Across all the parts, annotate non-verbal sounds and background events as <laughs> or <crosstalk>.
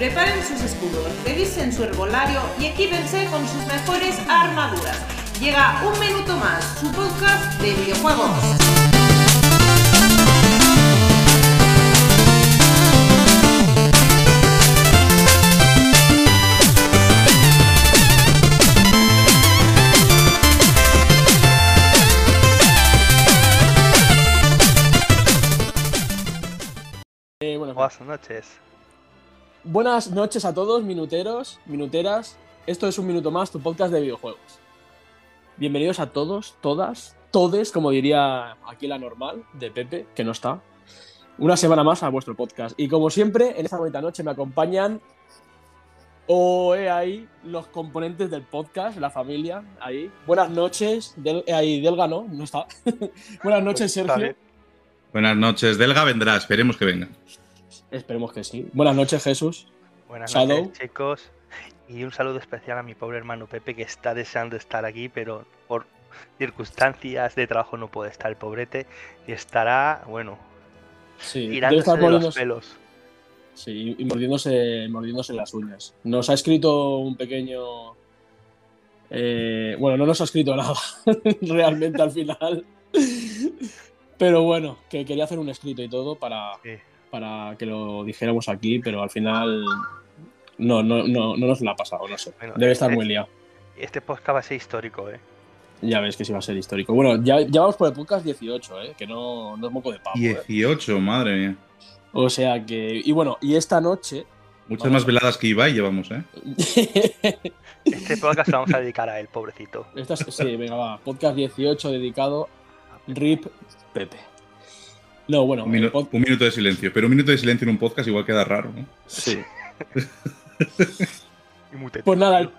preparen sus escudos, revisen su herbolario y equípense con sus mejores armaduras. Llega un minuto más, su podcast de videojuegos. Eh, bueno, Buenas noches. Buenas noches a todos, minuteros, minuteras. Esto es un minuto más, tu podcast de videojuegos. Bienvenidos a todos, todas, todes, como diría aquí la normal de Pepe, que no está. Una semana más a vuestro podcast. Y como siempre, en esta bonita noche me acompañan o he ahí los componentes del podcast, la familia, ahí. Buenas noches, del, eh, ahí Delga no, no está. <laughs> Buenas noches, Está Sergio. Buenas noches. Delga vendrá, esperemos que venga. Esperemos que sí. Buenas noches, Jesús. Buenas Shadow. noches, chicos. Y un saludo especial a mi pobre hermano Pepe, que está deseando estar aquí, pero por circunstancias de trabajo no puede estar el pobrete. Y estará, bueno, Sí, tirándose de los pelos. Sí, y mordiéndose, mordiéndose las uñas. Nos ha escrito un pequeño. eh, bueno, no nos ha escrito nada <laughs> realmente al final. Pero bueno, que quería hacer un escrito y todo para, Sí. Para que lo dijéramos aquí, pero al final no, no, no, no nos lo ha pasado, no sé. Bueno, Debe estar este- muy liado. Este podcast va a ser histórico, ¿eh? Ya ves que sí va a ser histórico. Bueno, ya, ya vamos por el podcast 18, ¿eh? que no, no es moco de pavo. ¿eh? 18, madre mía. O sea que. Y bueno, y esta noche. Muchas Vamos. más veladas que Ibai llevamos, ¿eh? <laughs> Este podcast lo vamos a dedicar a él, pobrecito. Esta es- sí, venga, va. Podcast 18 dedicado RIP Pepe. No, bueno, Un, el minu- pod- un minuto de silencio. Pero un minuto de silencio en un podcast igual queda raro, ¿no? sí. <laughs> Pues nada, el,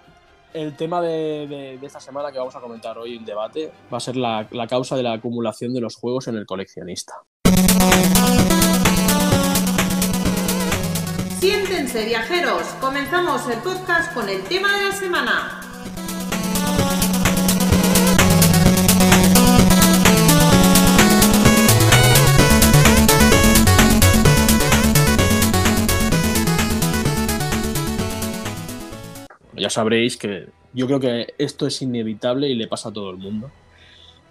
el tema de, de- de esta semana que vamos a comentar hoy en debate va a ser la, la causa de la acumulación de los juegos en el coleccionista. Siéntense viajeros, comenzamos el podcast con el tema de la semana. Sabréis que yo creo que esto es inevitable y le pasa a todo el mundo.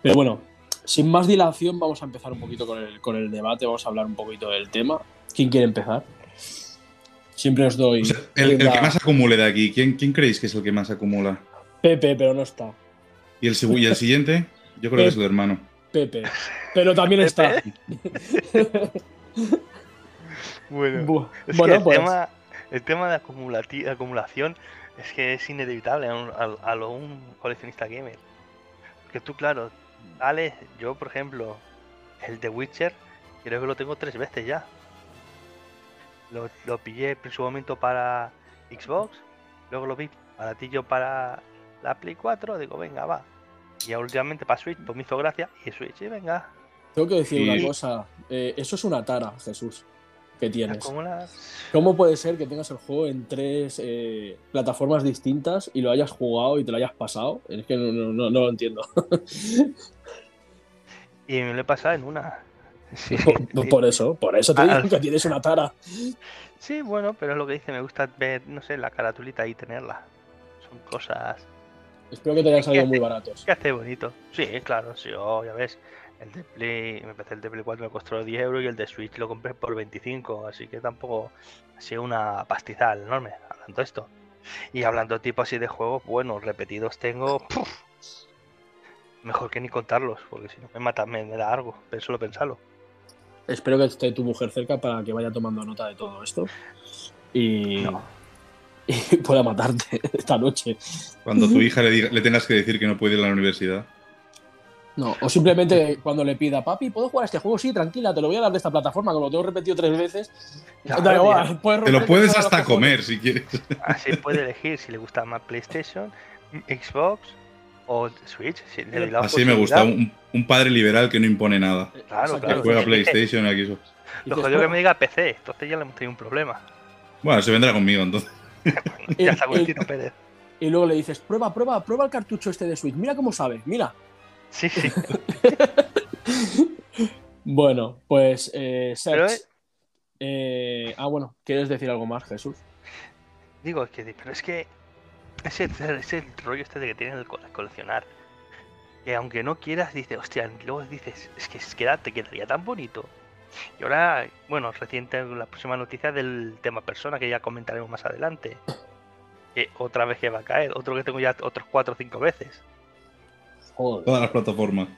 Pero bueno, sin más dilación, vamos a empezar un poquito con el, con el debate, vamos a hablar un poquito del tema. ¿Quién quiere empezar? Siempre os doy. O sea, el, que más acumule de aquí, ¿quién, quién creéis que es el que más acumula? Pepe, pero no está. ¿Y el, y el siguiente? Yo creo que es el hermano. Pepe, pero también está. <laughs> Bueno, Bu- es bueno, que el, pues. tema, el tema de acumulati- acumulación es que es inevitable a, un, a- a lo un coleccionista gamer. Porque tú, claro, Ale, yo por ejemplo, el de Witcher, creo que lo tengo tres veces ya. Lo, lo pillé en su momento para Xbox, luego lo vi baratillo para la Play 4, digo, venga, va. Y ahora últimamente para Switch, pues me hizo gracia, y Switch, y venga, Tengo que decir Y- una cosa. eh, eso es una tara, Jesús, que tienes. ¿Cómo puede ser que tengas el juego en tres eh, plataformas distintas y lo hayas jugado y te lo hayas pasado? Es que no, no- no- no lo entiendo. Y me lo he pasado en una. <laughs> Sí, por, por eso, por eso te Ah, digo al- que tienes una tara. Sí, bueno, pero es lo que dice, me gusta ver, no sé, la caratulita y tenerla. Son cosas Espero que te hayan salido muy baratos. que hace bonito. Sí, claro, sí, oh, ya ves. El de Play, me empecé el de Play 4 me costó 10 euros y el de Switch lo compré por 25, así que tampoco ha sido una pastizal enorme, hablando de esto. Y hablando tipo así de juegos, bueno, repetidos tengo, ¡puf! mejor que ni contarlos, porque si no me mata, me, me da algo, pero solo pensarlo. Espero que esté tu mujer cerca para que vaya tomando nota de todo esto y, No. <laughs> y pueda matarte <laughs> esta noche. Cuando tu <laughs> hija le, diga- le tengas que decir que no puede ir a la universidad. No, o simplemente cuando le pida, papi, ¿puedo jugar a este juego? Sí, tranquila, te lo voy a dar de esta plataforma, como lo tengo repetido tres veces. Claro, Da igual, tío. puedes Te lo puedes hasta comer si quieres. Así puede elegir si le gusta más PlayStation, Xbox o Switch. Si le doy la Así me gusta. Un, un padre liberal que no impone nada. Claro. Que claro. juega. PlayStation aquí. eso. Lo jodido que me diga PC, entonces ya le hemos tenido un problema. Bueno, se vendrá conmigo entonces. <laughs> Ya está el- Tino Pérez. Y luego le dices, prueba, prueba, prueba el cartucho este de Switch, mira cómo sabe, mira. Sí, sí. <laughs> Bueno, pues, eh, Serge, eh, ah, bueno, ¿quieres decir algo más, Jesús? Digo, es que, pero es que ese, ese rollo este de que tienen el co- coleccionar. Que aunque no quieras, dices, hostia, luego dices, es que es que te quedaría tan bonito. Y ahora, bueno, reciente la próxima noticia del tema persona que ya comentaremos más adelante. Que otra vez que va a caer, otro que tengo ya otros cuatro o cinco veces. Joder, Todas las plataformas.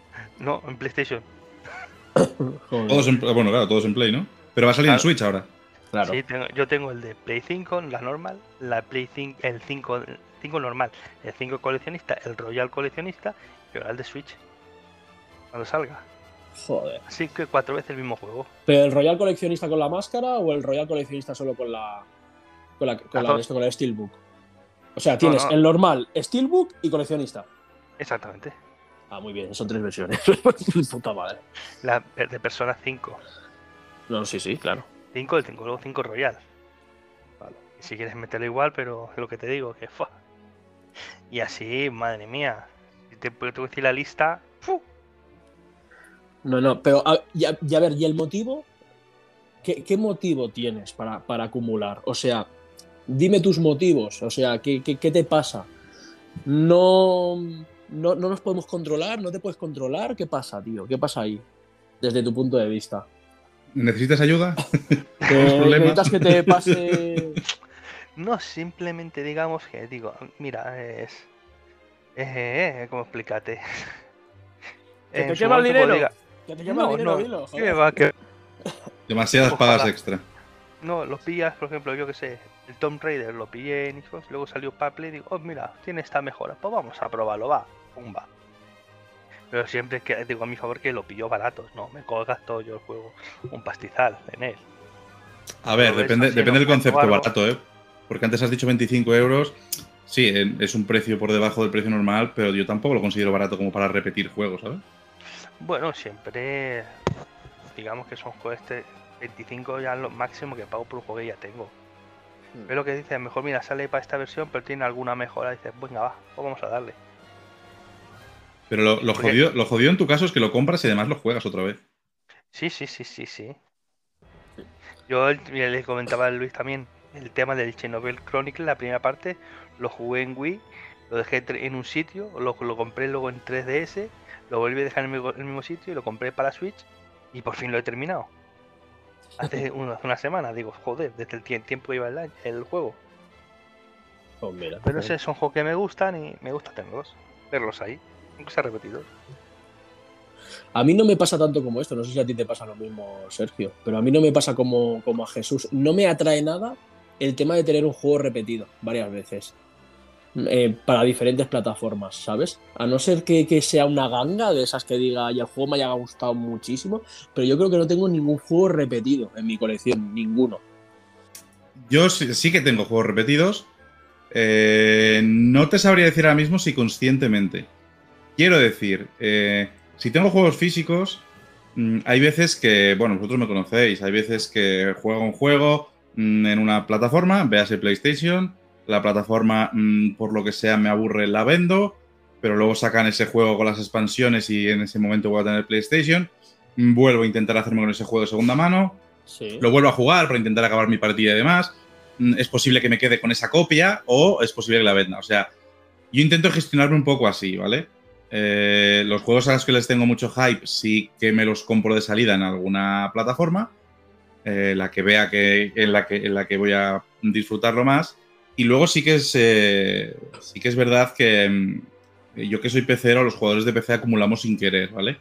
No, en PlayStation. <coughs> joder. Todos en, bueno, claro, todos en Play, ¿no? Pero va a salir en Claro. Switch ahora. Claro. Sí, tengo- yo tengo el de Play 5, la normal, la Play 5, el 5, el 5 normal, el 5 coleccionista, el Royal coleccionista y ahora el de Switch. Cuando salga. Joder. Así que cuatro veces el mismo juego. ¿Pero el Royal coleccionista con la máscara o el Royal coleccionista solo con la. con la, con la, esto, con el Steelbook? O sea, tienes no. el normal, Steelbook y coleccionista. Exactamente. Ah, muy bien, son tres versiones. <laughs> Puta madre. La el de Persona 5. No, sí, sí, claro. 5, el 5, luego 5 Royal. Vale. Si quieres meterlo igual, pero es lo que te digo, que fue. Y así, madre mía. Si te puedo decir la lista. ¡fu! No, no, pero a, ya, ya a ver, ¿y el motivo? ¿Qué, qué motivo tienes para, para acumular? O sea, dime tus motivos. O sea, ¿qué, qué, qué te pasa? No, no, no nos podemos controlar, no te puedes controlar. ¿Qué pasa, tío? ¿Qué pasa ahí? Desde tu punto de vista. ¿Necesitas ayuda? <laughs> ¿Te- problemas? ¿Necesitas que te pase.? <laughs> No simplemente digamos que digo, mira, es. Eh, ¿Cómo explícate? ¿Que te quema el dinero? diga, ¿Que te no, el dinero? no, Dilo, ¿qué joder. va? Que- Demasiadas Ojalá. pagas extra. No, lo pillas, por ejemplo, yo que sé, el Tomb Raider lo pillé en Xbox, luego salió para Play y digo, oh, mira, tiene esta mejora, pues vamos a probarlo, va, pumba. Pero siempre que digo a mi favor que lo pilló barato, no, me gasto yo el juego un pastizal en él. A ver, depende, así, depende del concepto Algo. barato, ¿eh? Porque antes has dicho 25 euros. Sí, es un precio por debajo del precio normal, pero yo tampoco lo considero barato como para repetir juegos, ¿sabes? Bueno, siempre, digamos que son juegos este 25 ya lo máximo que pago por un juego que ya tengo. Hmm. Pero lo que dices, mejor mira, sale para esta versión, pero tiene alguna mejora, dices, venga, va, pues vamos a darle. Pero lo, lo Porque- jodido, lo jodido en tu caso es que lo compras y además lo juegas otra vez. Sí, sí, sí, sí, sí. Yo le comentaba a Luis también el tema del Chernobyl Chronicle, la primera parte, lo jugué en Wii, lo dejé en un sitio, lo, lo compré luego en 3DS, lo volví a dejar en el mismo, en el mismo sitio y lo compré para Switch y por fin lo he terminado. Hace <laughs> una, semana, digo, joder, desde el tie- tiempo que iba el, el juego. Mira, Pero ese son juegos que me gustan y me gusta tenerlos, verlos ahí, aunque sea repetido. A mí no me pasa tanto como esto, no sé si a ti te pasa lo mismo, Sergio, pero a mí no me pasa como, como a Jesús. No me atrae nada el tema de tener un juego repetido varias veces eh, para diferentes plataformas, ¿sabes? A no ser que, que sea una ganga de esas que diga, y el juego me haya gustado muchísimo, pero yo creo que no tengo ningún juego repetido en mi colección, ninguno. Yo sí, sí que tengo juegos repetidos. Eh, no te sabría decir ahora mismo si conscientemente. Quiero decir, eh, si tengo juegos físicos, mm, hay veces que, bueno, vosotros me conocéis, hay veces que juego un juego mm, en una plataforma, véase PlayStation, la plataforma, mm, por lo que sea, me aburre, la vendo, pero luego sacan ese juego con las expansiones y en ese momento voy a tener PlayStation, vuelvo a intentar hacerme con ese juego de segunda mano, Sí. lo vuelvo a jugar para intentar acabar mi partida y demás. Es posible que me quede con esa copia o es posible que la venda. O sea, yo intento gestionarme un poco así, ¿vale? Eh, los juegos a los que les tengo mucho hype sí que me los compro de salida en alguna plataforma, eh, la que vea que en, la que en la que voy a disfrutarlo más. Y luego sí que es, eh, sí que es verdad que mm, yo que soy pecero, los jugadores de PC acumulamos sin querer, ¿vale?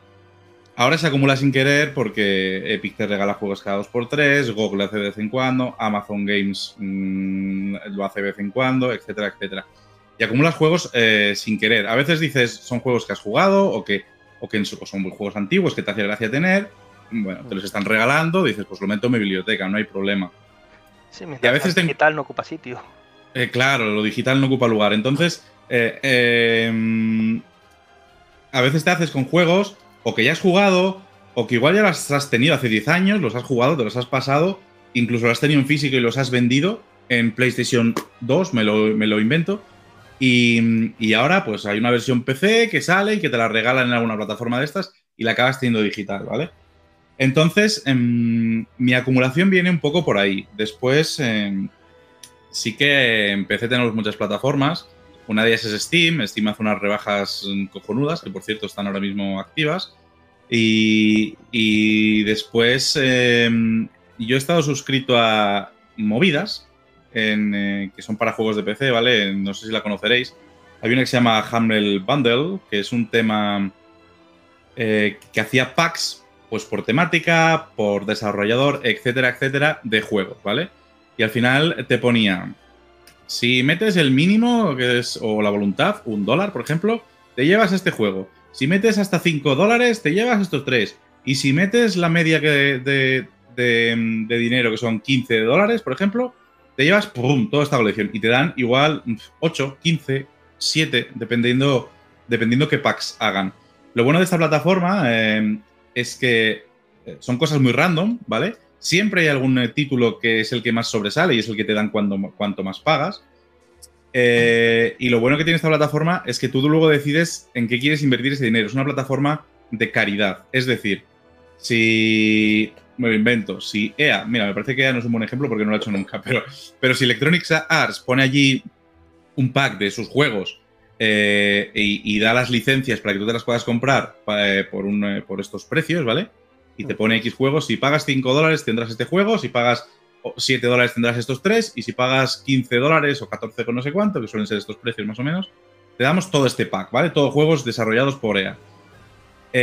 Ahora se acumula sin querer porque Epic te regala juegos cada 2x3, GOG lo hace de vez en cuando, Amazon Games mm, lo hace de vez en cuando, etcétera, etcétera. Y acumulas juegos eh, sin querer. A veces dices son juegos que has jugado o que, o que o son juegos antiguos que te hacía gracia tener. Bueno, te los están regalando, dices, pues lo meto en mi biblioteca, no hay problema. Sí, Y a veces ten- digital no ocupa sitio. Eh, claro, lo digital no ocupa lugar. Entonces, eh, eh, mm, a veces te haces con juegos o que ya has jugado o que igual ya los has tenido hace 10 años, los has jugado, te los has pasado, incluso los has tenido en físico y los has vendido en PlayStation 2, me lo, me lo invento. Y, ahora pues hay una versión PC que sale y que te la regalan en alguna plataforma de estas y la acabas teniendo digital, ¿vale? Entonces, em, mi acumulación viene un poco por ahí. Después, em, sí que en PC tenemos muchas plataformas. Una de ellas es Steam. Steam hace unas rebajas cojonudas, que por cierto están ahora mismo activas. Y, y después em, yo he estado suscrito a Movidas, en, eh, que son para juegos de PC, ¿vale? No sé si la conoceréis. Hay una que se llama Humble Bundle, que es un tema eh, que hacía packs pues por temática, por desarrollador, etcétera, etcétera, de juegos, ¿vale? Y al final te ponía, si metes el mínimo, que es, o la voluntad, un dólar, por ejemplo, te llevas este juego. Si metes hasta 5 dólares, te llevas estos tres. Y si metes la media de, de, de, dinero, que son 15 dólares, por ejemplo, te llevas ¡pum! toda esta colección. Y te dan igual 8, 15, 7, dependiendo, dependiendo qué packs hagan. Lo bueno de esta plataforma eh, es que eh, son cosas muy random, ¿vale? Siempre hay algún eh, título que es el que más sobresale y es el que te dan cuando, cuanto más pagas. y lo bueno que tiene esta plataforma es que tú luego decides en qué quieres invertir ese dinero. Es una plataforma de caridad. Es decir, si me lo invento, si EA, mira, me parece que EA no es un buen ejemplo porque no lo ha hecho nunca, <laughs> pero, pero si Electronic Arts pone allí un pack de sus juegos eh, y, da las licencias para que tú te las puedas comprar eh, por, un, eh, por estos precios, ¿vale? Y te pone X juegos. Si pagas 5 dólares tendrás este juego, si pagas 7 dólares tendrás estos tres, y si pagas 15 dólares o 14 con no sé cuánto, que suelen ser estos precios más o menos, te damos todo este pack, ¿vale? Todos juegos desarrollados por EA.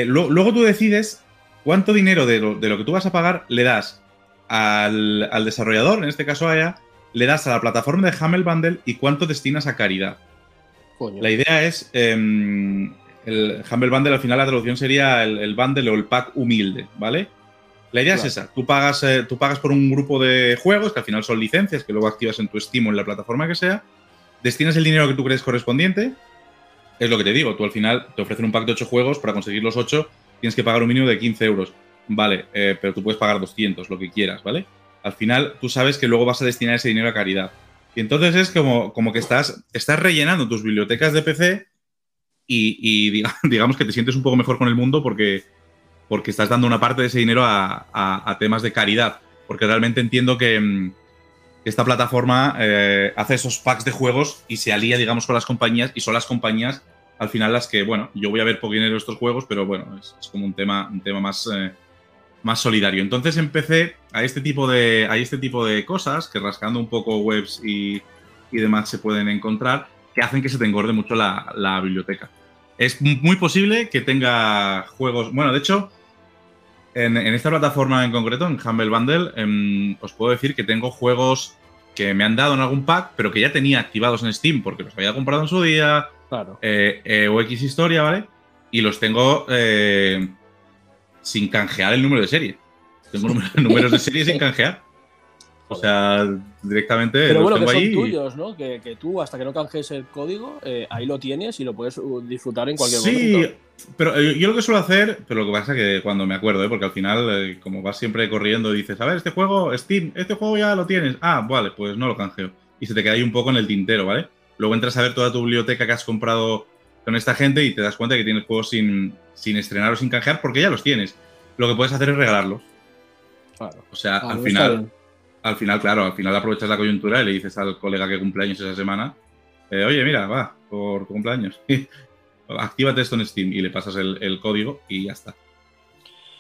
luego tú decides cuánto dinero de lo, que tú vas a pagar le das al, al desarrollador, en este caso a EA, le das a la plataforma de Hamel Bundle y cuánto destinas a caridad. La idea es. Em, el Humble Bundle, al final la traducción sería el, bundle o el pack humilde, ¿vale? La idea es esa. Tú pagas, eh, tú pagas por un grupo de juegos, que al final son licencias, que luego activas en tu Steam o en la plataforma que sea. Destinas el dinero que tú crees correspondiente. Es lo que te digo. Tú al final te ofrecen un pack de 8 juegos. Para conseguir los 8 tienes que pagar un mínimo de 15 euros. Vale, eh, pero tú puedes pagar 200, lo que quieras, ¿vale? Al final tú sabes que luego vas a destinar ese dinero a caridad. Y entonces es como, como que estás, estás rellenando tus bibliotecas de PC y, <laughs> digamos que te sientes un poco mejor con el mundo porque, porque estás dando una parte de ese dinero a, temas de caridad. Porque realmente entiendo que, mm, esta plataforma eh, hace esos packs de juegos y se alía, digamos, con las compañías y son las compañías al final las que, bueno, yo voy a ver poco dinero estos juegos, pero bueno, es, como un tema, un tema más, eh, más solidario. Entonces empecé a este tipo de, a este tipo de cosas que rascando un poco webs y, demás se pueden encontrar que hacen que se te engorde mucho la, biblioteca. Es muy posible que tenga juegos. Bueno, de hecho, en, esta plataforma en concreto, en Humble Bundle, em, os puedo decir que tengo juegos que me han dado en algún pack, pero que ya tenía activados en Steam porque los había comprado en su día. Claro. Eh, eh, o X historia, ¿vale? Y los tengo eh, sin canjear el número de serie. Tengo <laughs> números de serie sin canjear. O sea, directamente. Pero bueno, que son tuyos, ¿no? Que, tú, hasta que no canjees el código, eh, ahí lo tienes y lo puedes uh, disfrutar en cualquier momento. Sí, pero yo lo que suelo hacer, pero lo que pasa es que cuando me acuerdo, ¿eh? porque al final, como vas siempre corriendo, dices, a ver, este juego, Steam, este juego ya lo tienes. Ah, vale, pues no lo canjeo. Y se te queda ahí un poco en el tintero, ¿vale? Luego entras a ver toda tu biblioteca que has comprado con esta gente y te das cuenta que tienes juegos sin, sin estrenar o sin canjear porque ya los tienes lo que puedes hacer es regalarlos. Claro. O sea, al final, al final, claro, al final aprovechas la coyuntura y le dices al colega que cumpleaños esa semana, eh, oye, mira, va, por tu cumpleaños, <laughs> actívate esto en Steam y le pasas el, código y ya está.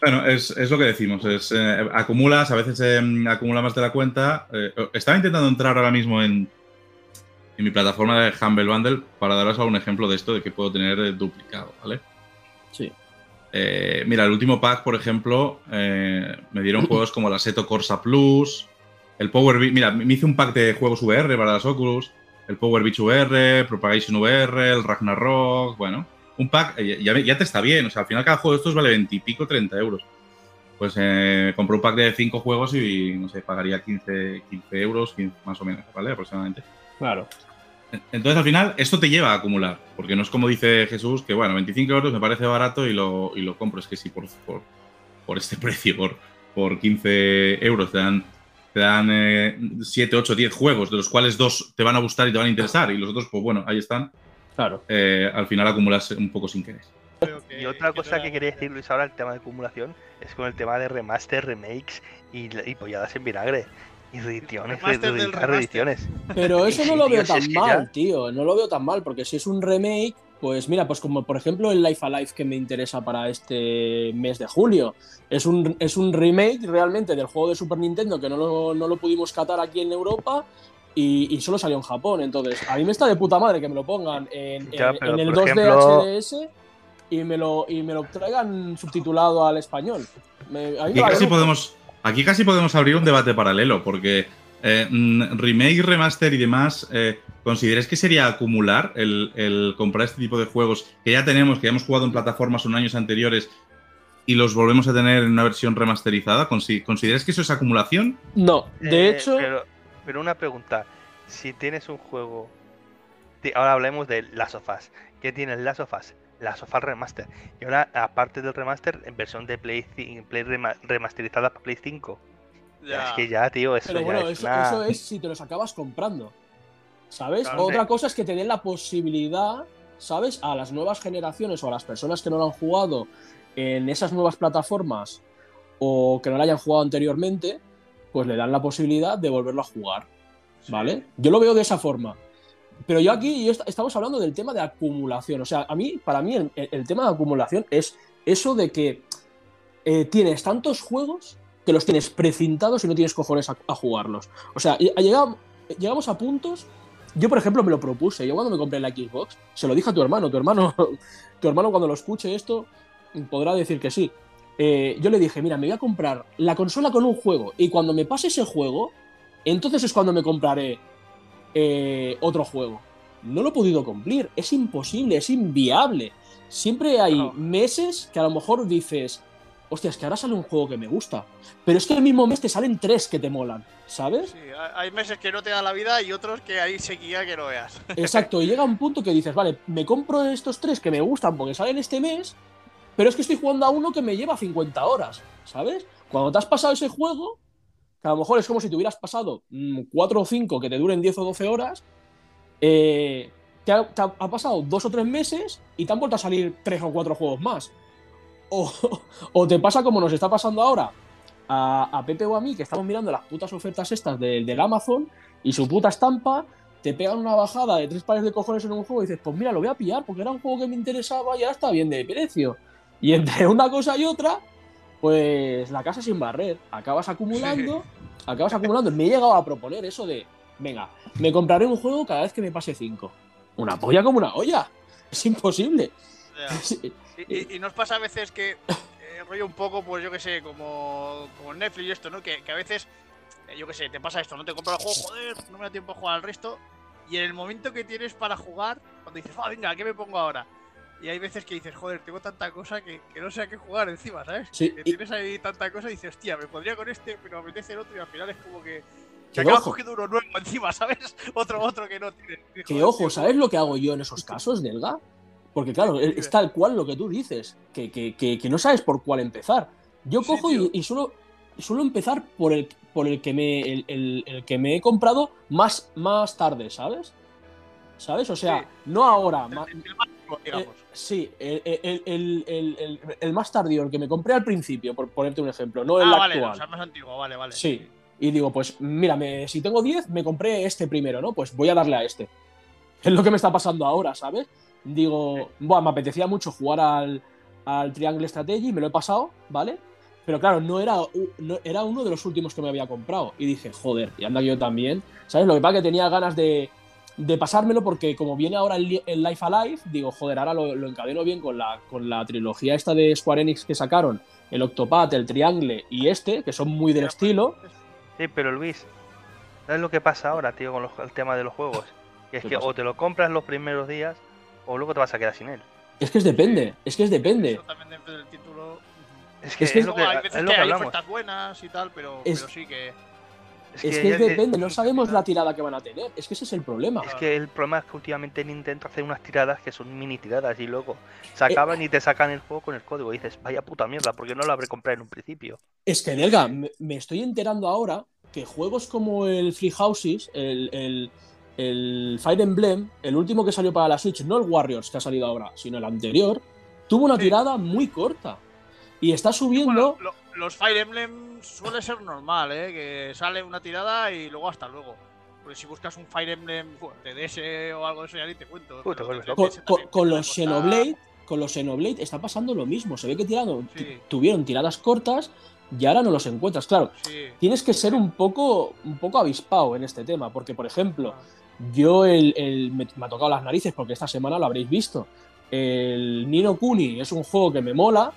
Bueno, es, lo que decimos, es eh, acumulas, a veces em, acumula más de la cuenta. Eh, estaba intentando entrar ahora mismo en, en mi plataforma de Humble Bundle para daros algún ejemplo de esto, de que puedo tener duplicado, ¿vale? Sí. Eh, mira, el último pack, por ejemplo, eh, me dieron <clears throat> juegos como la Seto Corsa Plus, el Power Beach. Mira, me hice un pack de juegos VR para las Oculus, el Power Beach VR, Propagation VR, el Ragnarok. Bueno, un pack eh, ya, te está bien. O sea, al final cada juego de estos vale 20 y pico, 30 euros. Pues eh, compré un pack de 5 juegos y, no sé, pagaría 15, 15 euros, más o menos, ¿vale? Aproximadamente. Claro. Entonces, al final, esto te lleva a acumular, porque no es como dice Jesús, que bueno, 25 euros me parece barato y lo, y lo compro. Es que si por, por, este <laughs> precio, por, por 15 euros, te dan, te dan 7, 8, 10 juegos, de los cuales dos te van a gustar y te van a interesar, y los otros, pues bueno, ahí están. Claro. Eh, al final acumulas un poco sin querer. Y otra cosa que quería decir Luis ahora, el tema de acumulación, es con el tema de remaster, remakes y, y polladas en vinagre Y reediciones, Remaster remaster. reediciones. Pero <laughs> eso no lo veo es tan ya- mal, tío. No lo veo tan mal, porque si es un remake, pues mira, pues como por ejemplo el Life Alive que me interesa para este mes de julio. Es un, es un remake realmente del juego de Super Nintendo que no lo, no lo pudimos catar aquí en Europa y, y solo salió en Japón. Entonces, a mí me está de puta madre que me lo pongan en, Ya, en- pero, en el por 2D ejemplo- HDS y me, lo, y me lo traigan subtitulado al español. Me- a mí casi, mucho. podemos, aquí casi podemos abrir un debate paralelo, porque eh, mm, remake, remaster y demás, eh, ¿consideráis que sería acumular el, el comprar este tipo de juegos que ya tenemos, que ya hemos jugado en plataformas en años anteriores y los volvemos a tener en una versión remasterizada? Consi- ¿Consideráis que eso es acumulación? No, de Eh, hecho. Pero, pero una pregunta. Si tienes un juego. Ahora hablemos de Last of Us. ¿Qué tiene el Last of Us Remaster. Y ahora, aparte del remaster, en versión de Play, Play rema- remasterizada para Play 5. Ya. Es que ya, tío, eso Pero ya bueno, es eso, una- eso es si te los acabas comprando. ¿Sabes? Claro, Otra cosa es que te den la posibilidad, ¿sabes? A las nuevas generaciones o a las personas que no lo han jugado en esas nuevas plataformas o que no lo hayan jugado anteriormente, pues le dan la posibilidad de volverlo a jugar. ¿Vale? Yo lo veo de esa forma. Pero yo aquí estamos hablando del tema de acumulación. O sea, a mí, para mí, el, tema de acumulación es eso de que eh, tienes tantos juegos que los tienes precintados y no tienes cojones a, jugarlos. O sea, llegamos a puntos. Yo, por ejemplo, me lo propuse. Yo cuando me compré la Xbox, se lo dije a tu hermano. Tu hermano, <laughs> tu hermano cuando lo escuche esto, podrá decir que sí. Eh, yo le dije, mira, me voy a comprar la consola con un juego. Y cuando me pase ese juego, entonces es cuando me compraré eh, otro juego. No lo he podido cumplir. Es imposible, es inviable. Siempre hay No. meses que a lo mejor dices, hostia, es que ahora sale un juego que me gusta. Pero es que el mismo mes te salen tres que te molan, ¿sabes? Sí, hay- hay meses que no te da la vida y otros que ahí seguía que no veas. <laughs> Exacto, y llega un punto que dices, vale, me compro estos tres que me gustan porque salen este mes, pero es que estoy jugando a uno que me lleva 50 horas, ¿sabes? Cuando te has pasado ese juego, que a lo mejor es como si te hubieras pasado 4 o 5 que te duren 10 o 12 horas, eh, te, ha pasado dos o tres meses y te han vuelto a salir tres o cuatro juegos más. O, <laughs> o te pasa como nos está pasando ahora a, a Pepe o a mí, que estamos mirando las putas ofertas estas del, del Amazon y su puta estampa, te pegan una bajada de tres pares de cojones en un juego y dices, pues mira, lo voy a pillar porque era un juego que me interesaba y ahora está bien de precio. Y entre una cosa y otra, pues la casa sin barrer. Acabas acumulando, <laughs> acabas acumulando. Me he llegado a proponer eso de, venga, me compraré un juego cada vez que me pase cinco. Una polla como una olla. Es imposible. <laughs> Sí, Y, y- y nos pasa a veces que eh, rollo un poco, pues yo que sé, como, como Netflix y esto, ¿no? Que, que a veces, eh, yo que sé, te pasa esto, no te compras el juego, joder, no me da tiempo a jugar al resto. Y en el momento que tienes para jugar, cuando dices, ah, venga, ¿qué me pongo ahora? Y hay veces que dices, joder, tengo tanta cosa que, que no sé a qué jugar encima, ¿sabes? Sí, Que y- tienes ahí tanta cosa y dices, hostia, me podría con este, pero me apetece el otro y al final es como que. Que acabas cogiendo uno nuevo encima, ¿sabes? <laughs> Otro, otro que no tiene. Que ojo, ¿sabes lo que hago yo en esos casos, Delga? Porque claro, es tal cual lo que tú dices, que, que- que- que no sabes por cuál empezar. Yo Sí, cojo y, y suelo, suelo empezar por el, por el que me el, el- el que me he comprado más, más tarde, ¿sabes? ¿Sabes? O sea, Sí. no ahora. El, el más digamos. eh, sí, el, el- el- el- más tardío, el que me compré al principio, por ponerte un ejemplo, no el ah, vale, actual. o sea, más antiguo, vale, vale. Sí. Y digo, pues mira, me- si tengo 10, me compré este primero, ¿no? Pues voy a darle a este. <laughs> Es lo que me está pasando ahora, ¿sabes? Digo, buah, me apetecía mucho jugar al, al Triangle Strategy, me lo he pasado, ¿vale? Pero claro, no era, no- era uno de los últimos que me había comprado. Y dije, joder, y anda yo también. ¿Sabes? Lo que pasa es que tenía ganas de, de pasármelo porque como viene ahora el, li- el Life Alive, digo, joder, ahora lo, lo encadeno bien con la, con la trilogía esta de Square Enix que sacaron, el Octopath, el Triangle y este, que son muy del estilo. Sí, pero Luis, ¿sabes lo que pasa ahora, tío, con los- el tema de los juegos? Que es ¿Qué que pasa? o te lo compras los primeros días o luego te vas a quedar sin él. Es que es depende, es que es depende. Eso también depende del título. Es que Es es, lo que, hay es veces lo que que hay hablamos. ofertas buenas y tal, pero, Es- pero sí que. Es que es depende, no sabemos la tirada que van a tener. Es que ese es el problema. Es que el problema es que últimamente Nintendo hace unas tiradas que son mini tiradas y luego Eh, se acaban y te sacan el juego con el código. Y dices, vaya puta mierda, porque no lo habré comprado en un principio. Es que, Delga, me, me estoy enterando ahora que juegos como el Free Houses, el, el, el Fire Emblem, el último que salió para la Switch, no el Warriors que ha salido ahora, sino el anterior, tuvo una Sí. tirada muy corta. Y está subiendo. Bueno, lo- los Fire Emblem suele ser normal, ¿eh? Que sale una tirada y luego hasta luego. Porque si buscas un Fire Emblem bueno, TDS o algo de eso ya ni te cuento. Uy, te de. Con, 3DS con- también con empieza a los Xenoblade, con los Xenoblade está pasando lo mismo. Se ve que tiraron, Sí. tuvieron tiradas cortas y ahora no los encuentras. Claro, Sí. tienes que ser un poco, un poco avispado en este tema, porque por ejemplo, yo el, el- me, me ha tocado las narices porque esta semana lo habréis visto. El Nino Kuni es un juego que me mola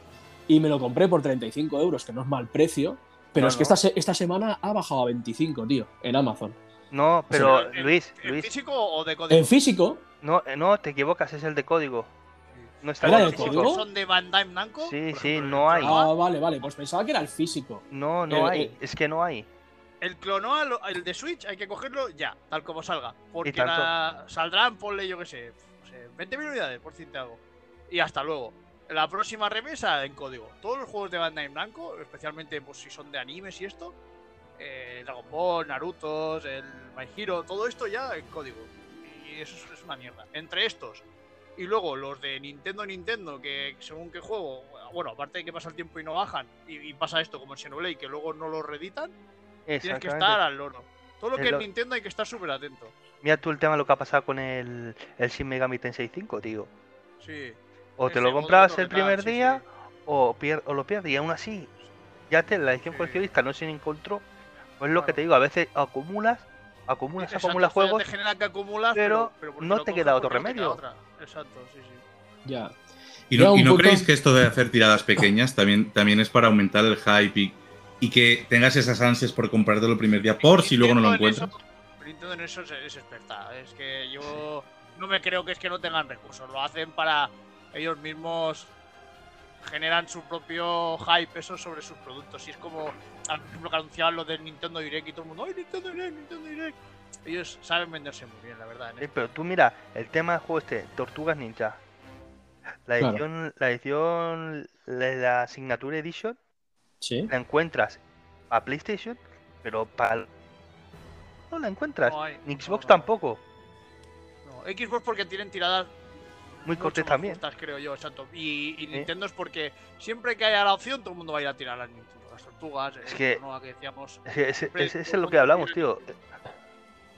y me lo compré por 35 euros, que no es mal precio. Pero No, es que no. esta, esta semana ha bajado a 25, tío, en Amazon. No, pero ¿En- Luis, ¿En Luis, físico o de código? En físico, no, eh, no, te equivocas, es el de código. No está ¿Era en de físico. código? son de Bandai Namco? Sí, sí, no el hay. Ah, vale, vale, pues pensaba que era el físico. No, no Eh, hay, eh. es que no hay. El Clonoa, lo- el de Switch, hay que cogerlo ya, tal como salga. Porque la- saldrán, ponle yo que sé, no sé, 20.000 unidades, por decirte algo. Y hasta luego. La próxima remesa en código. Todos los juegos de Bandai Blanco, especialmente pues, si son de animes y esto, eh, Dragon Ball, Naruto, el My Hero, todo esto ya en código. Y eso es- es una mierda. Entre estos y luego los de Nintendo Nintendo, que según qué juego, bueno, aparte de que pasa el tiempo y no bajan, y, y pasa esto como en Xenoblade, que luego no lo reeditan, tienes que estar al loro. Todo lo Es que es lo- Nintendo hay que estar súper atento. Mira tú el tema lo que ha pasado con el, el Shin Megami Tensei 5, tío. Sí. O te lo comprabas el primer sí, día sí. O, pier- o lo pierdes y aún así ya te la edición Sí. coleccionista no se encontró. Pues lo que te digo, a veces acumulas, acumulas, Exacto, acumulas juegos Te genera que acumulas, pero no te queda otro queda remedio. otra. Exacto, sí, sí. Ya. ¿Y no, y no punto- creéis que esto de hacer tiradas pequeñas también, también es para aumentar el hype y, y que tengas esas ansias por comprártelo el primer día por si luego no lo en encuentras? eso- Nintendo en eso es, es experta. Es que yo no me creo que es que no tengan recursos. Lo hacen para ellos mismos generan su propio hype eso sobre sus productos. Y es como, por ejemplo, que anunciaban lo del Nintendo Direct y todo el mundo, ¡ay, Nintendo Direct, Nintendo Direct! Ellos saben venderse muy bien, la verdad. pero tú mira, el tema del juego este, Tortugas Ninja. La Claro. edición, la edición, la, la Signature Edition, Sí. la encuentras a PlayStation, pero para no la encuentras. No hay- Ni no, Xbox no. tampoco. No, Xbox porque tienen tiradas Muy más también. justas, creo yo, exacto. Y. Nintendo es porque siempre que haya la opción, todo el mundo va a ir a tirar las Nintendo. Las tortugas, Es el que- decíamos. Es, que ese- Siempre ese- ese todo es lo que hablamos, tío.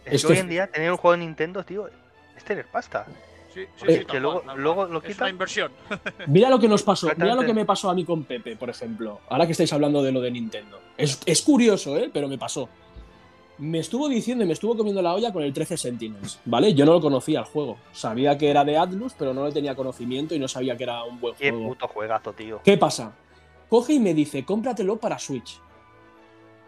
Es, que hoy en día tener un juego de Nintendo, tío, es tener pasta. Sí, sí, Eh, sí, tal que luego- luego lo Es una inversión. <laughs> Mira lo que nos pasó, mira lo que me pasó a mí con Pepe, por ejemplo. Ahora que estáis hablando de lo de Nintendo. Es, es curioso, ¿eh? Pero me pasó. Me estuvo diciendo y me estuvo comiendo la olla con el 13 Sentinels, ¿vale? Yo no lo conocía el juego. Sabía que era de Atlus, pero no le tenía conocimiento y no sabía que era un buen Qué juego. puto juegazo, tío. ¿Qué pasa? Coge y me dice, cómpratelo para Switch.